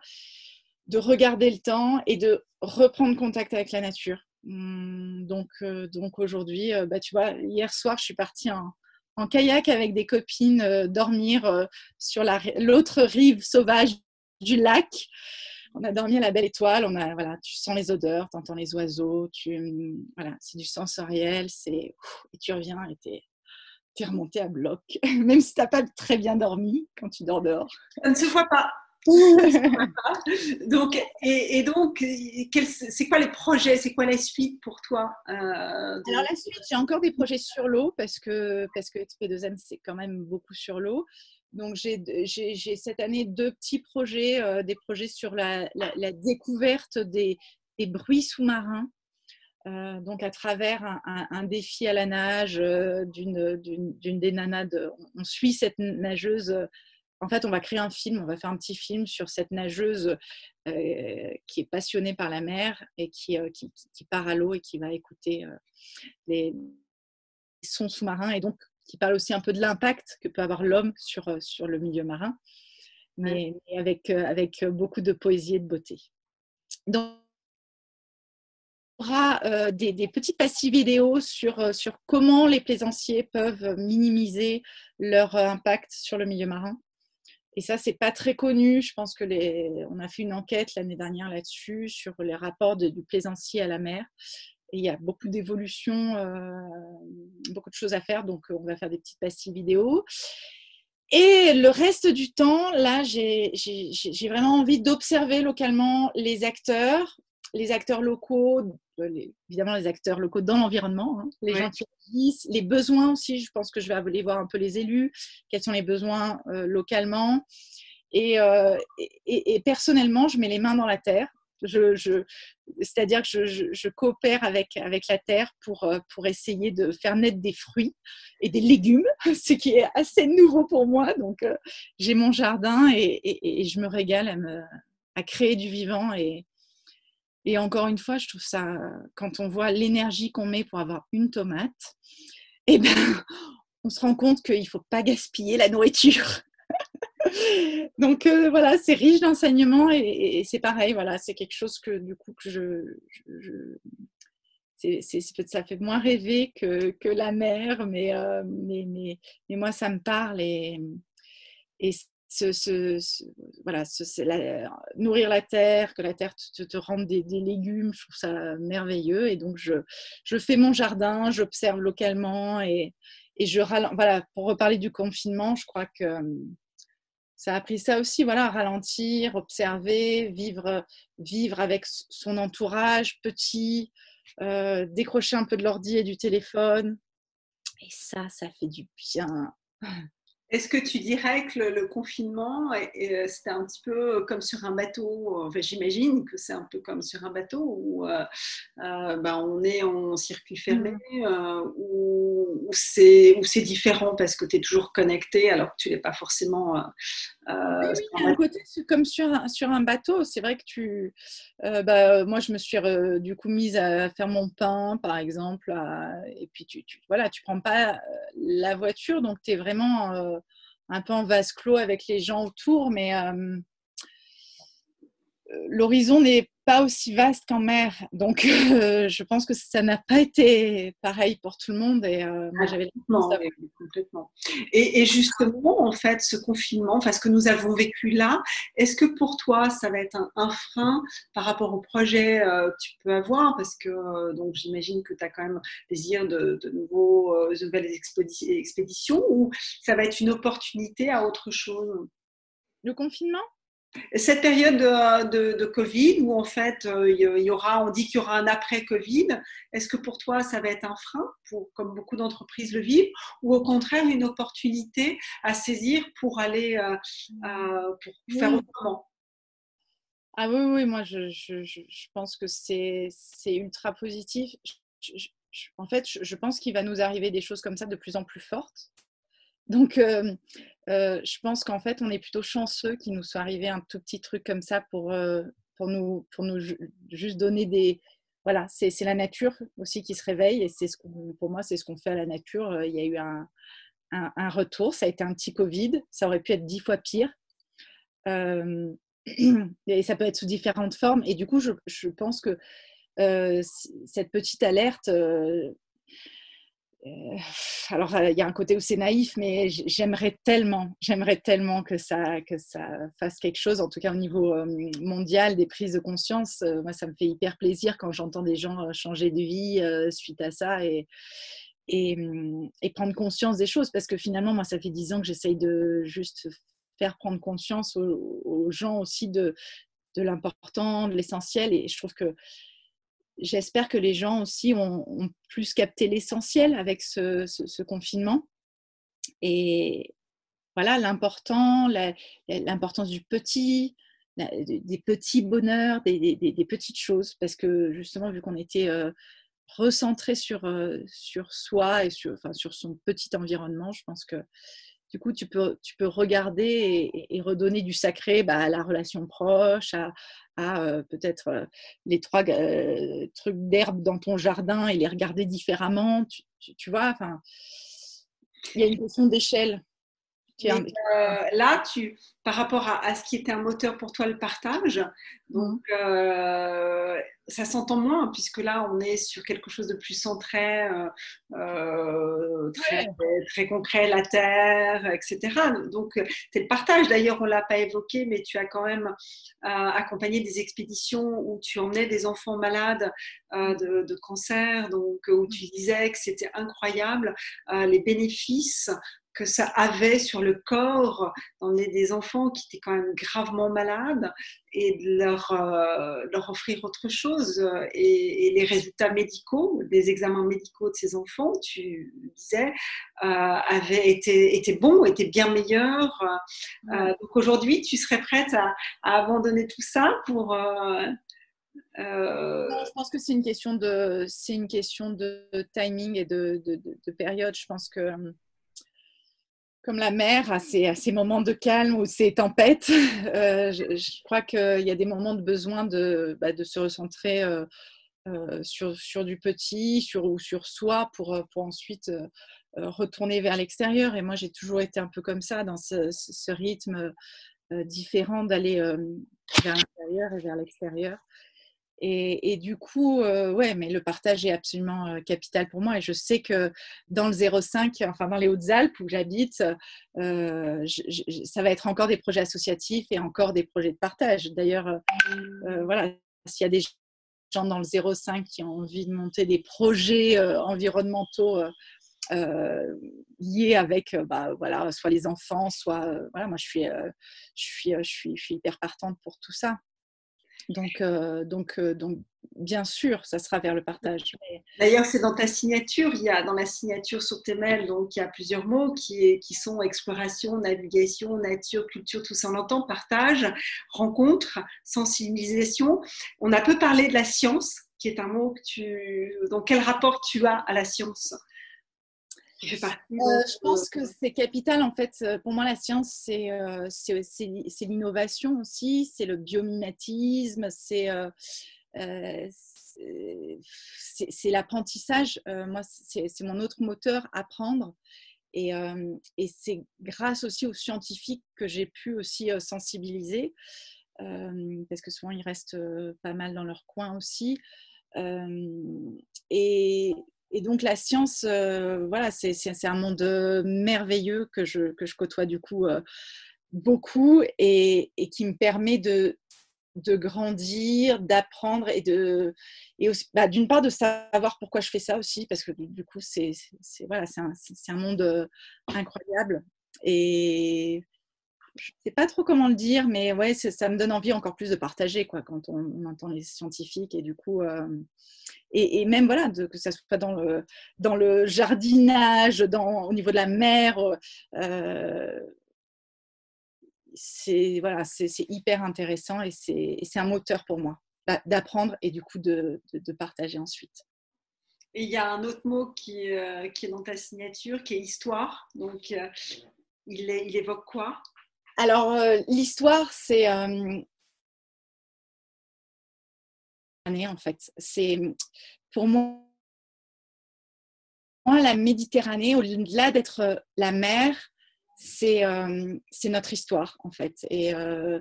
de regarder le temps et de reprendre contact avec la nature. Hum, donc, euh, donc aujourd'hui, euh, bah, tu vois, hier soir, je suis partie en, kayak avec des copines euh, dormir sur l'autre rive sauvage du lac on a dormi à la belle étoile, on a, voilà, tu sens les odeurs, tu entends les oiseaux, tu, voilà, c'est du sensoriel, c'est, et tu reviens et tu es, remonté à bloc, même si tu n'as pas très bien dormi quand tu dors dehors. Ça ne se voit pas. donc, et, donc, c'est quoi les projets C'est quoi la suite pour toi euh, Alors la suite, j'ai encore des projets sur l'eau parce que parce que XP2M c'est quand même beaucoup sur l'eau. Donc, j'ai cette année deux petits projets, euh, des projets sur la, découverte des, bruits sous-marins. Euh, donc, à travers un, défi à la nage d'une des nanas, on suit cette nageuse. En fait, on va créer un film, on va faire un petit film sur cette nageuse qui est passionnée par la mer et qui, qui, qui part à l'eau et qui va écouter les sons sous-marins. Et donc, qui parle aussi un peu de l'impact que peut avoir l'homme sur, euh, sur le milieu marin, mais, avec, euh, avec beaucoup de poésie et de beauté. Donc, on aura euh, des, des, petites pastilles vidéo sur, sur comment les plaisanciers peuvent minimiser leur impact sur le milieu marin. Et ça, c'est pas très connu. Je pense que les, on a fait une enquête l'année dernière là-dessus sur les rapports du plaisancier à la mer il y a beaucoup d'évolutions, euh, beaucoup de choses à faire, donc on va faire des petites pastilles vidéo. Et le reste du temps, là, j'ai vraiment envie d'observer localement les acteurs, les acteurs locaux, évidemment les acteurs locaux dans l'environnement, hein, les gens qui agissent, les besoins aussi. Je pense que je vais aller voir un peu les élus, quels sont les besoins euh, localement. Euh, et, et, personnellement, je mets les mains dans la terre. Je, C'est-à-dire que je, coopère avec, avec la terre pour, euh, pour essayer de faire naître des fruits et des légumes, ce qui est assez nouveau pour moi. Donc, euh, j'ai mon jardin et, je me régale à, me, à créer du vivant. Et, et encore une fois, je trouve ça, quand on voit l'énergie qu'on met pour avoir une tomate, eh ben, on se rend compte qu'il ne faut pas gaspiller la nourriture. Donc euh, voilà, c'est riche d'enseignements et, c'est pareil, voilà, c'est quelque chose que du coup que je, ça fait moins rêver que, que la mer, mais, mais, mais, mais, moi, ça me parle et, et ce, voilà, nourrir la terre, que la terre te, rende des, légumes, je trouve ça merveilleux. Et donc, je, je fais mon jardin, j'observe localement et, et je voilà, pour reparler du confinement, je crois que ça a pris ça aussi, voilà, ralentir, observer, vivre, vivre avec son entourage petit, euh, décrocher un peu de l'ordi et du téléphone. Et ça, ça fait du bien. Est-ce que tu dirais que le, confinement, euh, c'était un petit peu comme sur un bateau enfin, J'imagine que c'est un peu comme sur un bateau où euh, euh, ben, on est en circuit fermé, mmh. où, où c'est différent parce que tu es toujours connecté alors que tu n'es pas forcément... oui, oui, un côté, comme sur un, sur un bateau. C'est vrai que tu... bah, moi, je me suis du coup mise à faire mon pain, par exemple. et puis, tu, tu, voilà, tu prends pas la voiture, donc tu es vraiment un peu en vase clos avec les gens autour, mais euh, l'horizon n'est pas aussi vaste qu'en mer. Donc, euh, je pense que ça n'a pas été pareil pour tout le monde. Et euh, moi, j'avais complètement. Et, justement, en fait, ce confinement, enfin, ce que nous avons vécu là, est-ce que pour toi, ça va être un, frein par rapport au projet que tu peux avoir? Parce que, donc, j'imagine que tu as quand même désir de, de, nouveaux, de nouvelles expéditions ou ça va être une opportunité à autre chose? Le confinement? Cette période de, Covid où en fait euh, il y aura, on dit qu'il y aura un après Covid, est-ce que pour toi ça va être un frein, pour, comme beaucoup d'entreprises le vivent, ou au contraire une opportunité à saisir pour aller euh, euh, pour faire autrement? Ah oui, oui, moi je, pense que c'est ultra positif. en fait, je pense qu'il va nous arriver des choses comme ça de plus en plus fortes. Donc, euh, euh, je pense qu'en fait, on est plutôt chanceux qu'il nous soit arrivé un tout petit truc comme ça pour, euh, pour, nous, pour nous juste donner des... Voilà, c'est la nature aussi qui se réveille et c'est ce pour moi, c'est ce qu'on fait à la nature. Il y a eu un, un, retour, ça a été un petit Covid, ça aurait pu être dix fois pire. et ça peut être sous différentes formes. Et du coup, je, je pense que cette petite alerte, alors euh, il y a un côté où c'est naïf, mais j'aimerais tellement, j'aimerais tellement que ça, que ça fasse quelque chose, en tout cas au niveau euh, mondial, des prises de conscience. moi, ça me fait hyper plaisir quand j'entends des gens changer de vie suite à ça et, et, et, prendre conscience des choses, parce que finalement, moi, ça fait dix ans que j'essaye de juste faire prendre conscience aux, aux gens aussi de, de l'important, de l'essentiel, et je trouve que j'espère que les gens aussi ont, plus capté l'essentiel avec ce, confinement. Et voilà, l'important, l'importance du petit, des petits bonheurs, des, petites choses. Parce que justement, vu qu'on était euh, recentré sur, euh, sur soi et sur, enfin, sur son petit environnement, je pense que du coup, tu peux, tu peux regarder et, redonner du sacré bah, à la relation proche, à, euh, peut-être euh, les trois euh, trucs d'herbe dans ton jardin et les regarder différemment. Tu, vois, il y a une question d'échelle. Là, tu, par rapport à, ce qui était un moteur pour toi, le partage, donc mmh ça s'entend moins, puisque là, on est sur quelque chose de plus centré, euh, euh, très, très, concret, la terre, etc. Donc, c'est le partage. D'ailleurs, on ne l'a pas évoqué, mais tu as quand même euh, accompagné des expéditions où tu emmenais des enfants malades de, de, cancer, donc où tu disais que c'était incroyable les bénéfices que ça avait sur le corps d'emmener des enfants qui étaient quand même gravement malades et de leur, euh, leur offrir autre chose. Et, les résultats médicaux, des examens médicaux de ces enfants, tu disais, euh, avaient été, étaient bons, étaient bien meilleurs. Euh, donc aujourd'hui, tu serais prête à, abandonner tout ça pour... je pense que c'est une question de, c'est une question de timing et de, de, de période. Je pense que la mer à ces, moments de calme ou ces tempêtes. Euh, je, crois qu'il y a des moments de besoin de, bah, se recentrer euh, euh, sur, du petit sur, ou sur soi pour, ensuite retourner vers l'extérieur. Et moi, j'ai toujours été un peu comme ça, dans ce rythme différent d'aller vers l'intérieur et vers l'extérieur. Et, du coup, ouais, mais le partage est absolument capital pour moi. Et je sais que dans le 05, enfin dans les Hautes-Alpes où j'habite, ça va être encore des projets associatifs et encore des projets de partage. D'ailleurs, voilà, s'il y a des gens dans le 05 qui ont envie de monter des projets environnementaux liés avec bah, voilà, soit les enfants, soit voilà, moi je, suis, je, suis, je suis hyper partante pour tout ça. Donc, euh, donc, euh, donc, bien sûr, ça sera vers le partage. D'ailleurs, c'est dans ta signature, il y a dans la signature sur tes mails, donc il y a plusieurs mots qui, sont exploration, navigation, nature, culture, tout ça on entend, partage, rencontre, sensibilisation. On a peu parlé de la science, qui est un mot que tu... Dans quel rapport tu as à la science? Euh, je pense que c'est capital. En fait, euh, pour moi, la science, c'est euh, l'innovation aussi, c'est le biomimétisme, c'est c'est l'apprentissage. moi, c'est mon autre moteur, apprendre. Et, et c'est grâce aussi aux scientifiques que j'ai pu aussi sensibiliser, parce que souvent ils restent pas mal dans leur coin aussi. et et donc la science, euh, voilà, c'est un monde euh, merveilleux que je, que je côtoie du coup euh, beaucoup et, qui me permet de, de grandir, d'apprendre et de et bah, d'une part de savoir pourquoi je fais ça aussi parce que du coup c'est voilà c'est un, un, monde incroyable et je sais pas trop comment le dire mais ouais ça me donne envie encore plus de partager quoi quand on, entend les scientifiques et du coup et, même voilà, que ce soit dans le, dans le jardinage, au niveau de la mer, euh, c'est voilà, c'est hyper intéressant et c'est un moteur pour moi d'apprendre et du coup de, de, partager ensuite. Et il y a un autre mot qui, euh, qui, est dans ta signature, qui est histoire. Donc, euh, il, évoque quoi? Alors, l'histoire, c'est en fait. C'est pour moi la Méditerranée, au-delà d'être euh, la mer, c'est euh, notre histoire en fait. Et, euh,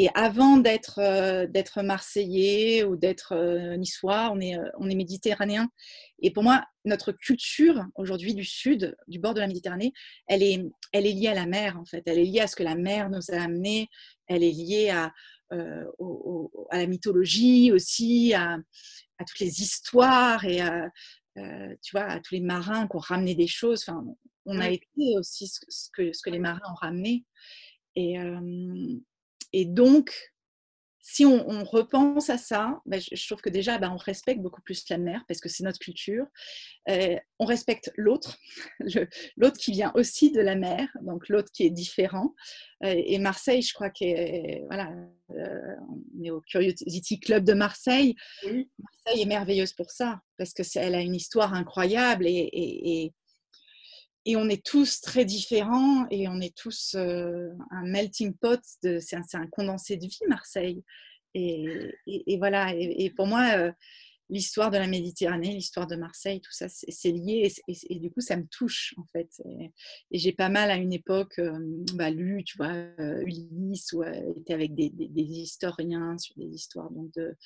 et avant d'être d'être marseillais ou d'être niçois, on est, on est méditerranéen. Et pour moi, notre culture aujourd'hui du sud, du bord de la Méditerranée, elle est, elle est liée à la mer en fait. Elle est liée à ce que la mer nous a amené. Elle est liée à, euh, à la mythologie aussi, à, toutes les histoires et à, euh, tu vois, à tous les marins qui ont ramené des choses. Enfin, on a été aussi ce, que, ce que les marins ont ramené. Et, euh, et donc, si on, repense à ça, ben, je, trouve que déjà, ben, on respecte beaucoup plus la mer parce que c'est notre culture. Euh, on respecte l'autre, l'autre qui vient aussi de la mer, donc l'autre qui est différent. Euh, et Marseille, je crois que voilà, euh, on est au Curiosity Club de Marseille. Marseille est merveilleuse pour ça parce que elle a une histoire incroyable et, et, et on est tous très différents et on est tous euh, un melting pot, c'est un, condensé de vie, Marseille. Et, et, voilà, et, pour moi, euh, l'histoire de la Méditerranée, l'histoire de Marseille, tout ça, c'est lié et, du coup, ça me touche en fait. Et, j'ai pas mal à une époque euh, bah, lu, tu vois, Ulysse, ou était avec des, historiens sur des histoires donc, de,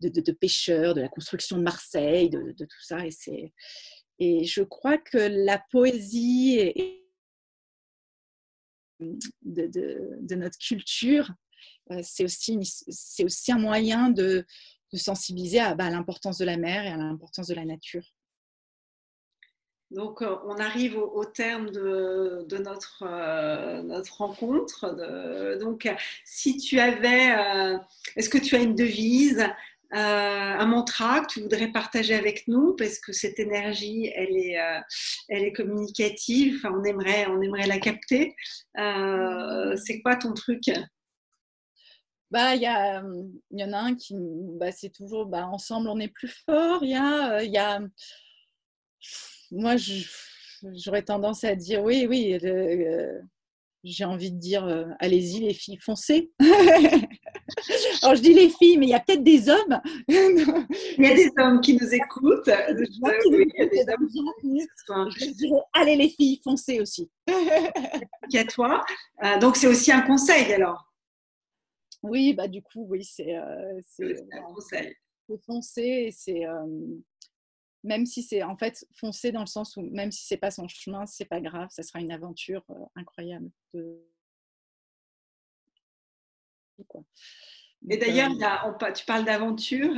de, pêcheurs, de la construction de Marseille, de, de tout ça. Et c'est et je crois que la poésie de, notre culture, euh, c'est aussi, aussi un moyen de, sensibiliser bah, à, l'importance de la mer et à l'importance de la nature. Donc, euh, on arrive au, terme de, notre, euh, notre rencontre. donc, si tu avais, est-ce que tu as une devise, un mantra que tu voudrais partager avec nous parce que cette énergie, elle est, euh, elle est communicative. on aimerait, on aimerait la capter. Euh, c'est quoi ton truc? Bah, il y, y, en a un qui, bah, c'est toujours, bah, ensemble on est plus fort. Il y a, a, moi, j'aurais tendance à dire oui, oui. j'ai envie de dire, allez-y les filles, foncez. Alors je dis les filles, mais il y a peut-être des hommes. il y a des hommes qui nous écoutent. Je dirais, allez les filles, foncez aussi. à toi. Euh, donc c'est aussi un conseil alors. Oui, bah du coup, oui, c'est euh, un conseil. foncer, c'est même si c'est en fait foncer dans le sens où même si c'est pas son chemin, c'est pas grave, ça sera une aventure incroyable. De... Et d'ailleurs, tu parles d'aventure.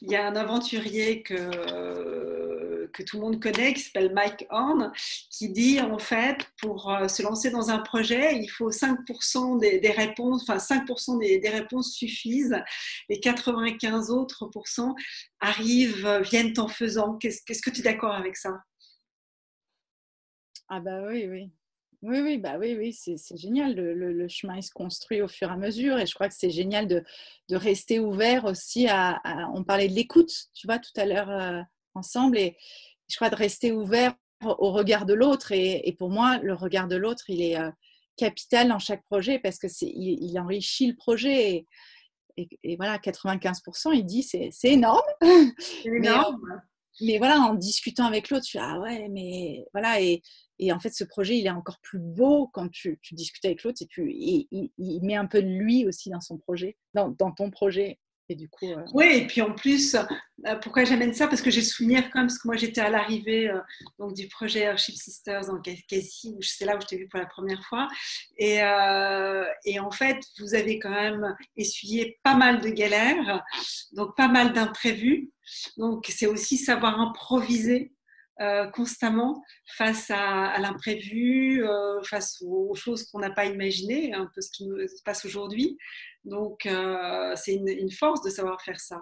Il y a un aventurier que, que tout le monde connaît qui s'appelle Mike Horn qui dit en fait, pour euh, se lancer dans un projet, il faut 5% des, réponses, enfin 5% des, des, réponses suffisent. Les 95 autres arrivent, viennent en faisant. Qu'est-ce que tu es d'accord avec ça? Ah, bah oui, oui. Oui, oui, bah oui, oui, c'est génial. Le, chemin il se construit au fur et à mesure, et je crois que c'est génial de, rester ouvert aussi à, On parlait de l'écoute, tu vois, tout à l'heure euh, ensemble, et je crois de rester ouvert au regard de l'autre. Et, pour moi, le regard de l'autre, il est euh, capital dans chaque projet parce que c'est il, enrichit le projet. Et, et, voilà, 95%, il dit c'est énorme. C'est énorme. Mais, voilà, en discutant avec l'autre, tu fais ah ouais, mais voilà, et, et en fait, ce projet, il est encore plus beau quand tu, discutes avec l'autre et, puis il, met un peu de lui aussi dans son projet, dans, ton projet. Et du coup, euh, Oui, et puis en plus, euh, pourquoi j'amène ça? Parce que j'ai souvenir quand même, parce que moi j'étais à l'arrivée euh, donc du projet Airship Sisters en Cassie, c'est là où je t'ai vu pour la première fois. Et, et, en fait, vous avez quand même essuyé pas mal de galères, donc pas mal d'imprévus. Donc c'est aussi savoir improviser euh, constamment face à, l'imprévu, euh, face aux, choses qu'on n'a pas imaginées, un peu ce qui nous se passe aujourd'hui. Donc, euh, c'est une, force de savoir faire ça.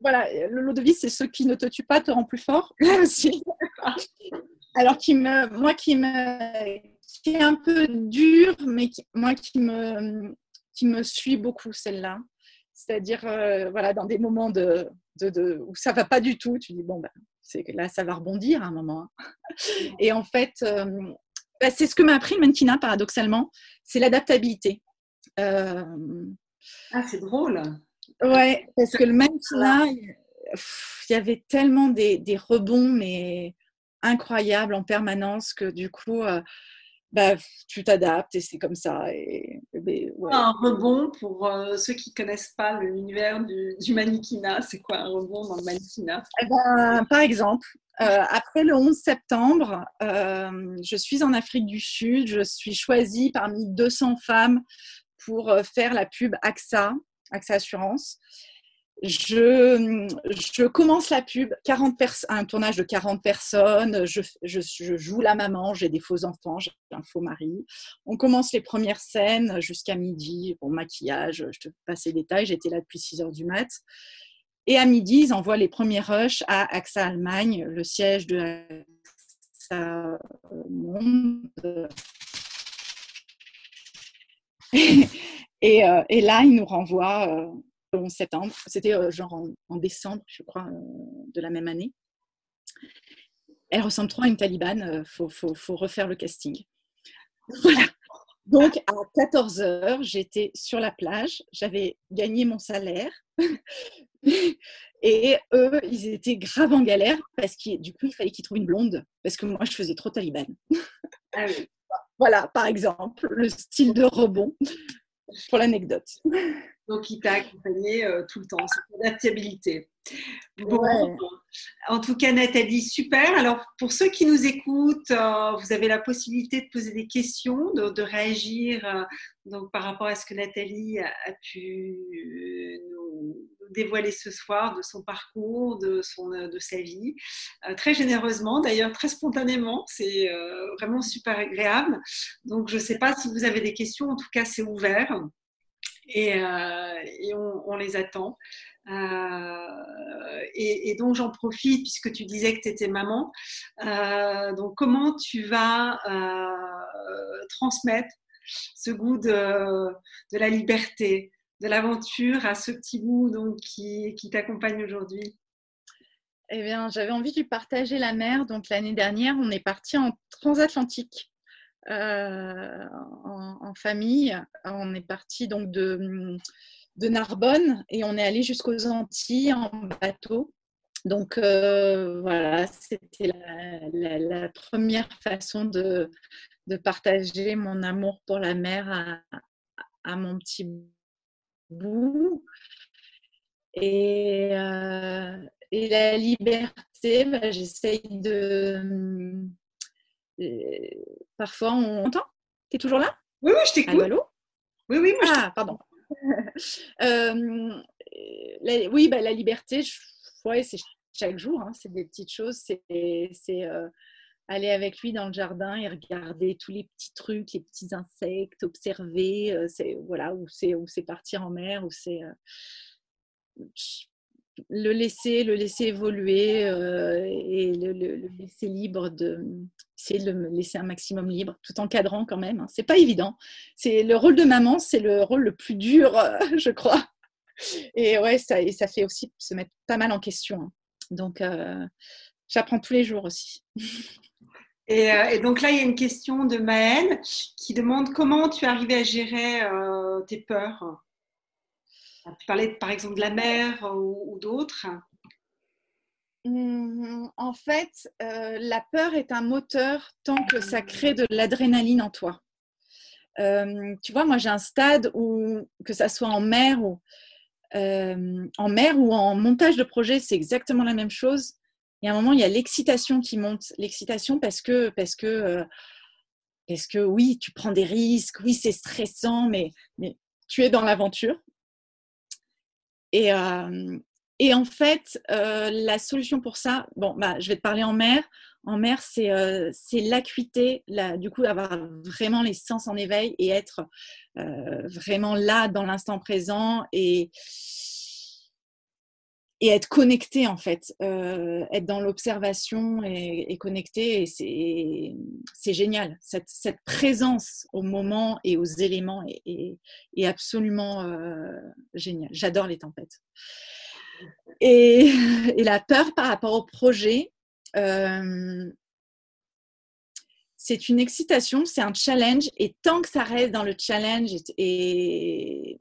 Voilà, le de vie, c'est ce qui ne te tue pas te rend plus fort. Alors, qui me, moi, qui, me, qui est un peu dur, mais moi, qui me, qui me suit beaucoup, celle-là. C'est-à-dire, voilà, dans des moments de, de, où ça va pas du tout, tu dis, bon, ben, c'est là, ça va rebondir à un moment. Hein. Et en fait, euh, bah, c'est ce que m'a appris le mannequinat, paradoxalement, c'est l'adaptabilité. Euh, ah, c'est drôle. Ouais, parce que le mannequinat, il y avait tellement des, rebonds, mais incroyables en permanence que du coup, euh, bah, tu t'adaptes et c'est comme ça. Et, Un rebond, pour euh, ceux qui ne connaissent pas l'univers du, du mannequinat, c'est quoi un rebond dans le mannequinat? Eh ben, Par exemple, euh, après le 11 septembre, euh, je suis en Afrique du Sud, je suis choisie parmi 200 femmes pour faire la pub AXA, AXA Assurance je, commence la pub, 40 un tournage de 40 personnes, je, joue la maman, j'ai des faux enfants, j'ai un faux mari. On commence les premières scènes jusqu'à midi, bon, maquillage, je te passe les détails, j'étais là depuis 6 heures du mat. Et à midi, ils envoient les premiers rushs à AXA Allemagne, le siège de AXA Monde. Et, euh, et, là, ils nous renvoient 11 septembre. C'était euh, genre en, décembre, je crois, euh, de la même année. Elle ressemble trop à une talibane. Euh, faut, faut, faut, refaire le casting. Voilà. Donc, à 14 heures, j'étais sur la plage. J'avais gagné mon salaire. Et eux, ils étaient grave en galère parce que du coup, il fallait qu'ils trouvent une blonde parce que moi, je faisais trop talibane. Ah voilà, par exemple, le style de rebond pour l'anecdote. Donc, il t'a accompagné euh, tout le temps, cette adaptabilité. Bon, en tout cas, Nathalie, super. Alors, pour ceux qui nous écoutent, euh, vous avez la possibilité de poser des questions, de, réagir euh, donc, par rapport à ce que Nathalie a, pu nous, dévoiler ce soir, de son parcours, de, son, de sa vie, très généreusement, d'ailleurs très spontanément. C'est vraiment super agréable. Donc, je ne sais pas si vous avez des questions, en tout cas, c'est ouvert et, euh, on, les attend. Euh, et, donc j'en profite puisque tu disais que tu étais maman. Euh, donc comment tu vas transmettre ce goût de, la liberté, de l'aventure à ce petit bout donc, qui, qui t'accompagne aujourd'hui? Eh bien, j'avais envie de partager la mer. Donc, l'année dernière, on est parti en transatlantique. Euh, en, famille. On est parti donc de, Narbonne et on est allé jusqu'aux Antilles en bateau. Donc euh, voilà, c'était la, première façon de, partager mon amour pour la mer à, mon petit bout. Et, et la liberté, bah, j'essaye de. Parfois, on entend Tu es toujours là? Oui, oui, je t'écoute. Allô, Oui, oui, moi, Ah, pardon. oui, bah, la liberté, ouais, c'est chaque jour, hein, c'est des petites choses. C'est aller avec lui dans le jardin et regarder tous les petits trucs, les petits insectes, observer, c'est voilà, où c'est où c'est partir en mer, où c'est le laisser, le laisser évoluer et le, laisser libre de essayer de le laisser un maximum libre, tout en cadrant quand même. Hein. C'est pas évident. C'est le rôle de maman, c'est le rôle le plus dur, je crois. Et ouais, ça, ça fait aussi se mettre pas mal en question. Hein. Donc, j'apprends tous les jours aussi. Euh, et, donc là, il y a une question de Maëlle qui demande comment tu arrivé à gérer euh, tes peurs? Tu parlais par exemple de la mer ou, d'autres. Mmh, en fait, euh, la peur est un moteur tant que ça crée de l'adrénaline en toi. tu vois, moi j'ai un stade où, que ça soit en mer ou en mer ou en montage de projet, c'est exactement la même chose il y a un moment, il y a l'excitation qui monte. L'excitation parce que, parce que, euh, que oui, tu prends des risques, oui, c'est stressant, mais tu es dans l'aventure. Et, en fait, la solution pour ça, bon, bah, je vais te parler en mer. En mer, c'est c'est l'acuité, du coup, avoir vraiment les sens en éveil et être vraiment là dans l'instant présent et, et être connecté en fait, euh, être dans l'observation et, connecté, et c'est génial. Cette, présence au moment et aux éléments est, absolument euh, génial. J'adore les tempêtes. Et, la peur par rapport au projet, euh, c'est une excitation, c'est un challenge, et tant que ça reste dans le challenge et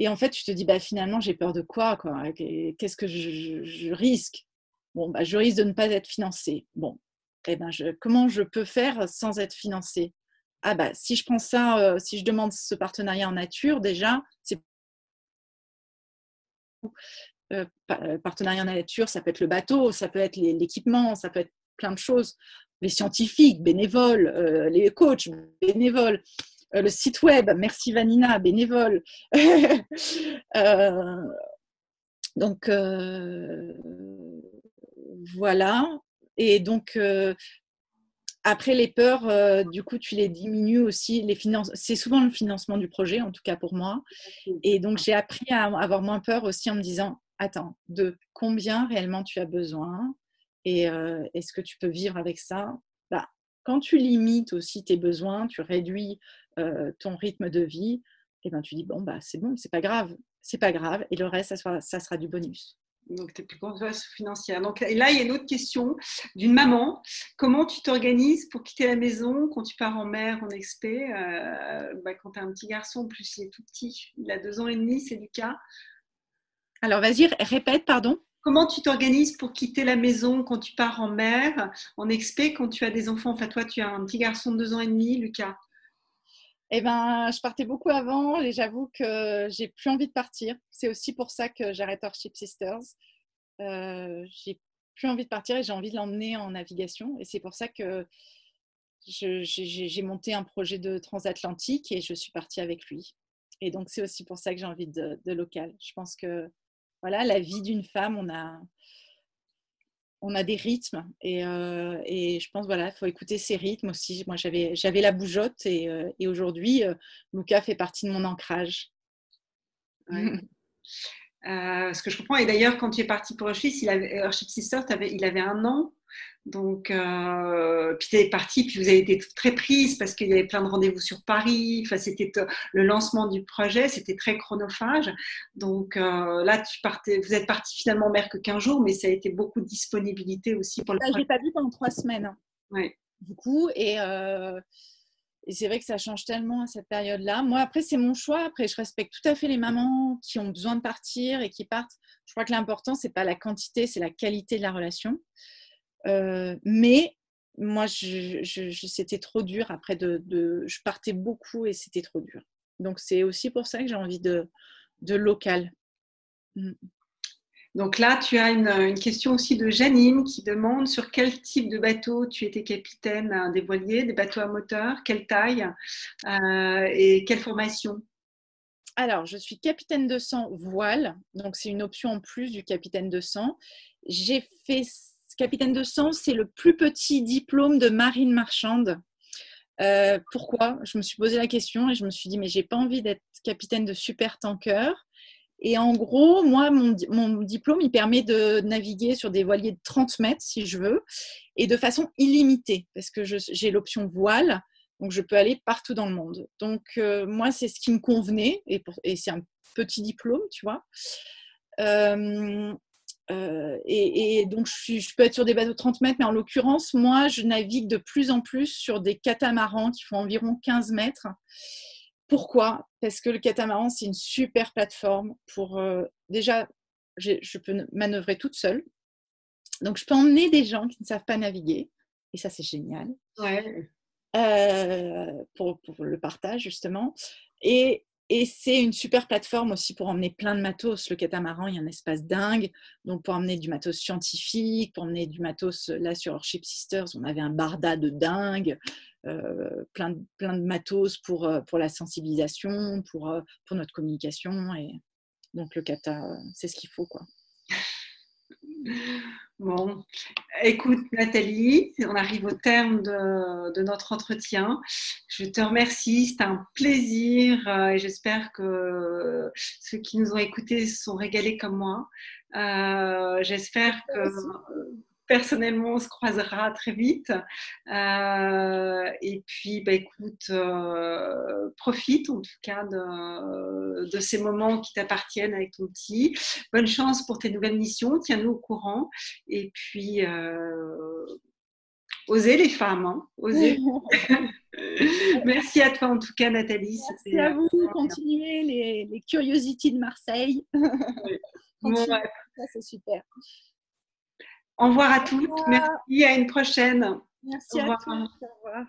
en fait, tu te dis, bah, finalement, j'ai peur de quoi, Qu'est-ce que je, risque? Bon, bah, je risque de ne pas être financé. Bon, eh ben, comment je peux faire sans être financé Ah, bah, si je prends ça, euh, si je demande ce partenariat en nature, déjà, c'est. Euh, euh, partenariat en nature, ça peut être le bateau, ça peut être l'équipement, ça peut être plein de choses. Les scientifiques, bénévoles, les coachs, bénévoles. Euh, le site web, merci Vanina, bénévole. Euh, donc, euh, voilà. Et donc, après les peurs, du coup, tu les diminues aussi. Les finances, c'est souvent le financement du projet, en tout cas pour moi. Et donc, j'ai appris à avoir moins peur aussi en me disant, attends, de combien réellement tu as besoin et est-ce que tu peux vivre avec ça? Bah, Quand tu limites aussi tes besoins, tu réduis euh, ton rythme de vie, et ben tu dis bon bah c'est bon, c'est pas grave, c'est pas grave, et le reste ça sera, ça sera du bonus. Donc, tu es plus conscience financière. Donc, et là, il y a une autre question d'une maman. Comment tu t'organises pour quitter la maison quand tu pars en mer, en expé? Euh, bah, Quand tu as un petit garçon, en plus il est tout petit, il a deux ans et demi, c'est du cas. Alors, vas-y, répète, pardon. Comment tu t'organises pour quitter la maison quand tu pars en mer, en expé, quand tu as des enfants? Enfin, toi, tu as un petit garçon de deux ans et demi, Lucas. Eh ben, je partais beaucoup avant et j'avoue que j'ai plus envie de partir. C'est aussi pour ça que j'arrête Orship Sisters. Euh, j'ai plus envie de partir et j'ai envie de l'emmener en navigation. Et c'est pour ça que j'ai monté un projet de transatlantique et je suis partie avec lui. Et donc, c'est aussi pour ça que j'ai envie de, de, local. Je pense que voilà, la vie d'une femme, on a, on a des rythmes euh, et, je pense voilà, il faut écouter ces rythmes aussi. Moi, j'avais, j'avais la bougeotte et, euh, aujourd'hui, euh, Lucas fait partie de mon ancrage. ce que je comprends, et d'ailleurs, quand tu es parti pour Urship, il avait, Sister, il avait un an donc, euh, puis tu es partie, puis vous avez été très prise parce qu'il y avait plein de rendez-vous sur Paris. Enfin, c'était le lancement du projet, c'était très chronophage. Donc euh, là, tu partais, vous êtes parti finalement mer que 15 jours, mais ça a été beaucoup de disponibilité aussi pour le. Je l'ai pas vu pendant trois semaines. Hein. Oui. Du coup, et, euh, et c'est vrai que ça change tellement à cette période-là. Moi, après, c'est mon choix. Après, je respecte tout à fait les mamans qui ont besoin de partir et qui partent. Je crois que l'important, c'est pas la quantité, c'est la qualité de la relation. Euh, mais moi, je, c'était trop dur. Après, de, je partais beaucoup et c'était trop dur. Donc, c'est aussi pour ça que j'ai envie de, de local. Mm. Donc là, tu as une, question aussi de Janine qui demande sur quel type de bateau tu étais capitaine hein, des voiliers, des bateaux à moteur, quelle taille euh, et quelle formation? Alors, je suis capitaine de sang voile, donc c'est une option en plus du capitaine de sang. J'ai fait capitaine de sang, c'est le plus petit diplôme de marine marchande. Euh, pourquoi? Je me suis posé la question et je me suis dit, mais j'ai pas envie d'être capitaine de super tanker. Et en gros, moi, mon, diplôme, il permet de naviguer sur des voiliers de 30 mètres, si je veux, et de façon illimitée, parce que j'ai l'option voile, donc je peux aller partout dans le monde. Donc, euh, moi, c'est ce qui me convenait, et, c'est un petit diplôme, tu vois. Euh, euh, et, donc, je, je, peux être sur des bateaux de 30 mètres, mais en l'occurrence, moi, je navigue de plus en plus sur des catamarans qui font environ 15 mètres. Pourquoi? Parce que le catamaran, c'est une super plateforme pour... Euh, déjà, je peux manœuvrer toute seule. Donc, je peux emmener des gens qui ne savent pas naviguer. Et ça, c'est génial. Euh, pour, le partage, justement. Et, et c'est une super plateforme aussi pour emmener plein de matos. Le catamaran, il y a un espace dingue. Donc, pour emmener du matos scientifique, pour emmener du matos, là, sur Ship Sisters, on avait un barda de dingue. Euh, plein, de, plein de matos pour, euh, pour la sensibilisation, pour, euh, pour notre communication. Et donc le kata, c'est ce qu'il faut. quoi. Bon, écoute Nathalie, on arrive au terme de, de notre entretien. Je te remercie, c'est un plaisir et j'espère que ceux qui nous ont écoutés se sont régalés comme moi. j'espère que personnellement, on se croisera très vite. Euh, et puis, bah, écoute, euh, profite en tout cas de, ces moments qui t'appartiennent avec ton petit. Bonne chance pour tes nouvelles missions. Tiens-nous au courant. Et puis, euh, osez les femmes, hein, osez. Merci à toi en tout cas, Nathalie. Merci à vous. Continuez les, les curiosités de Marseille. c'est super. Au revoir à toutes. Merci. À une prochaine. Merci à tous. Au revoir.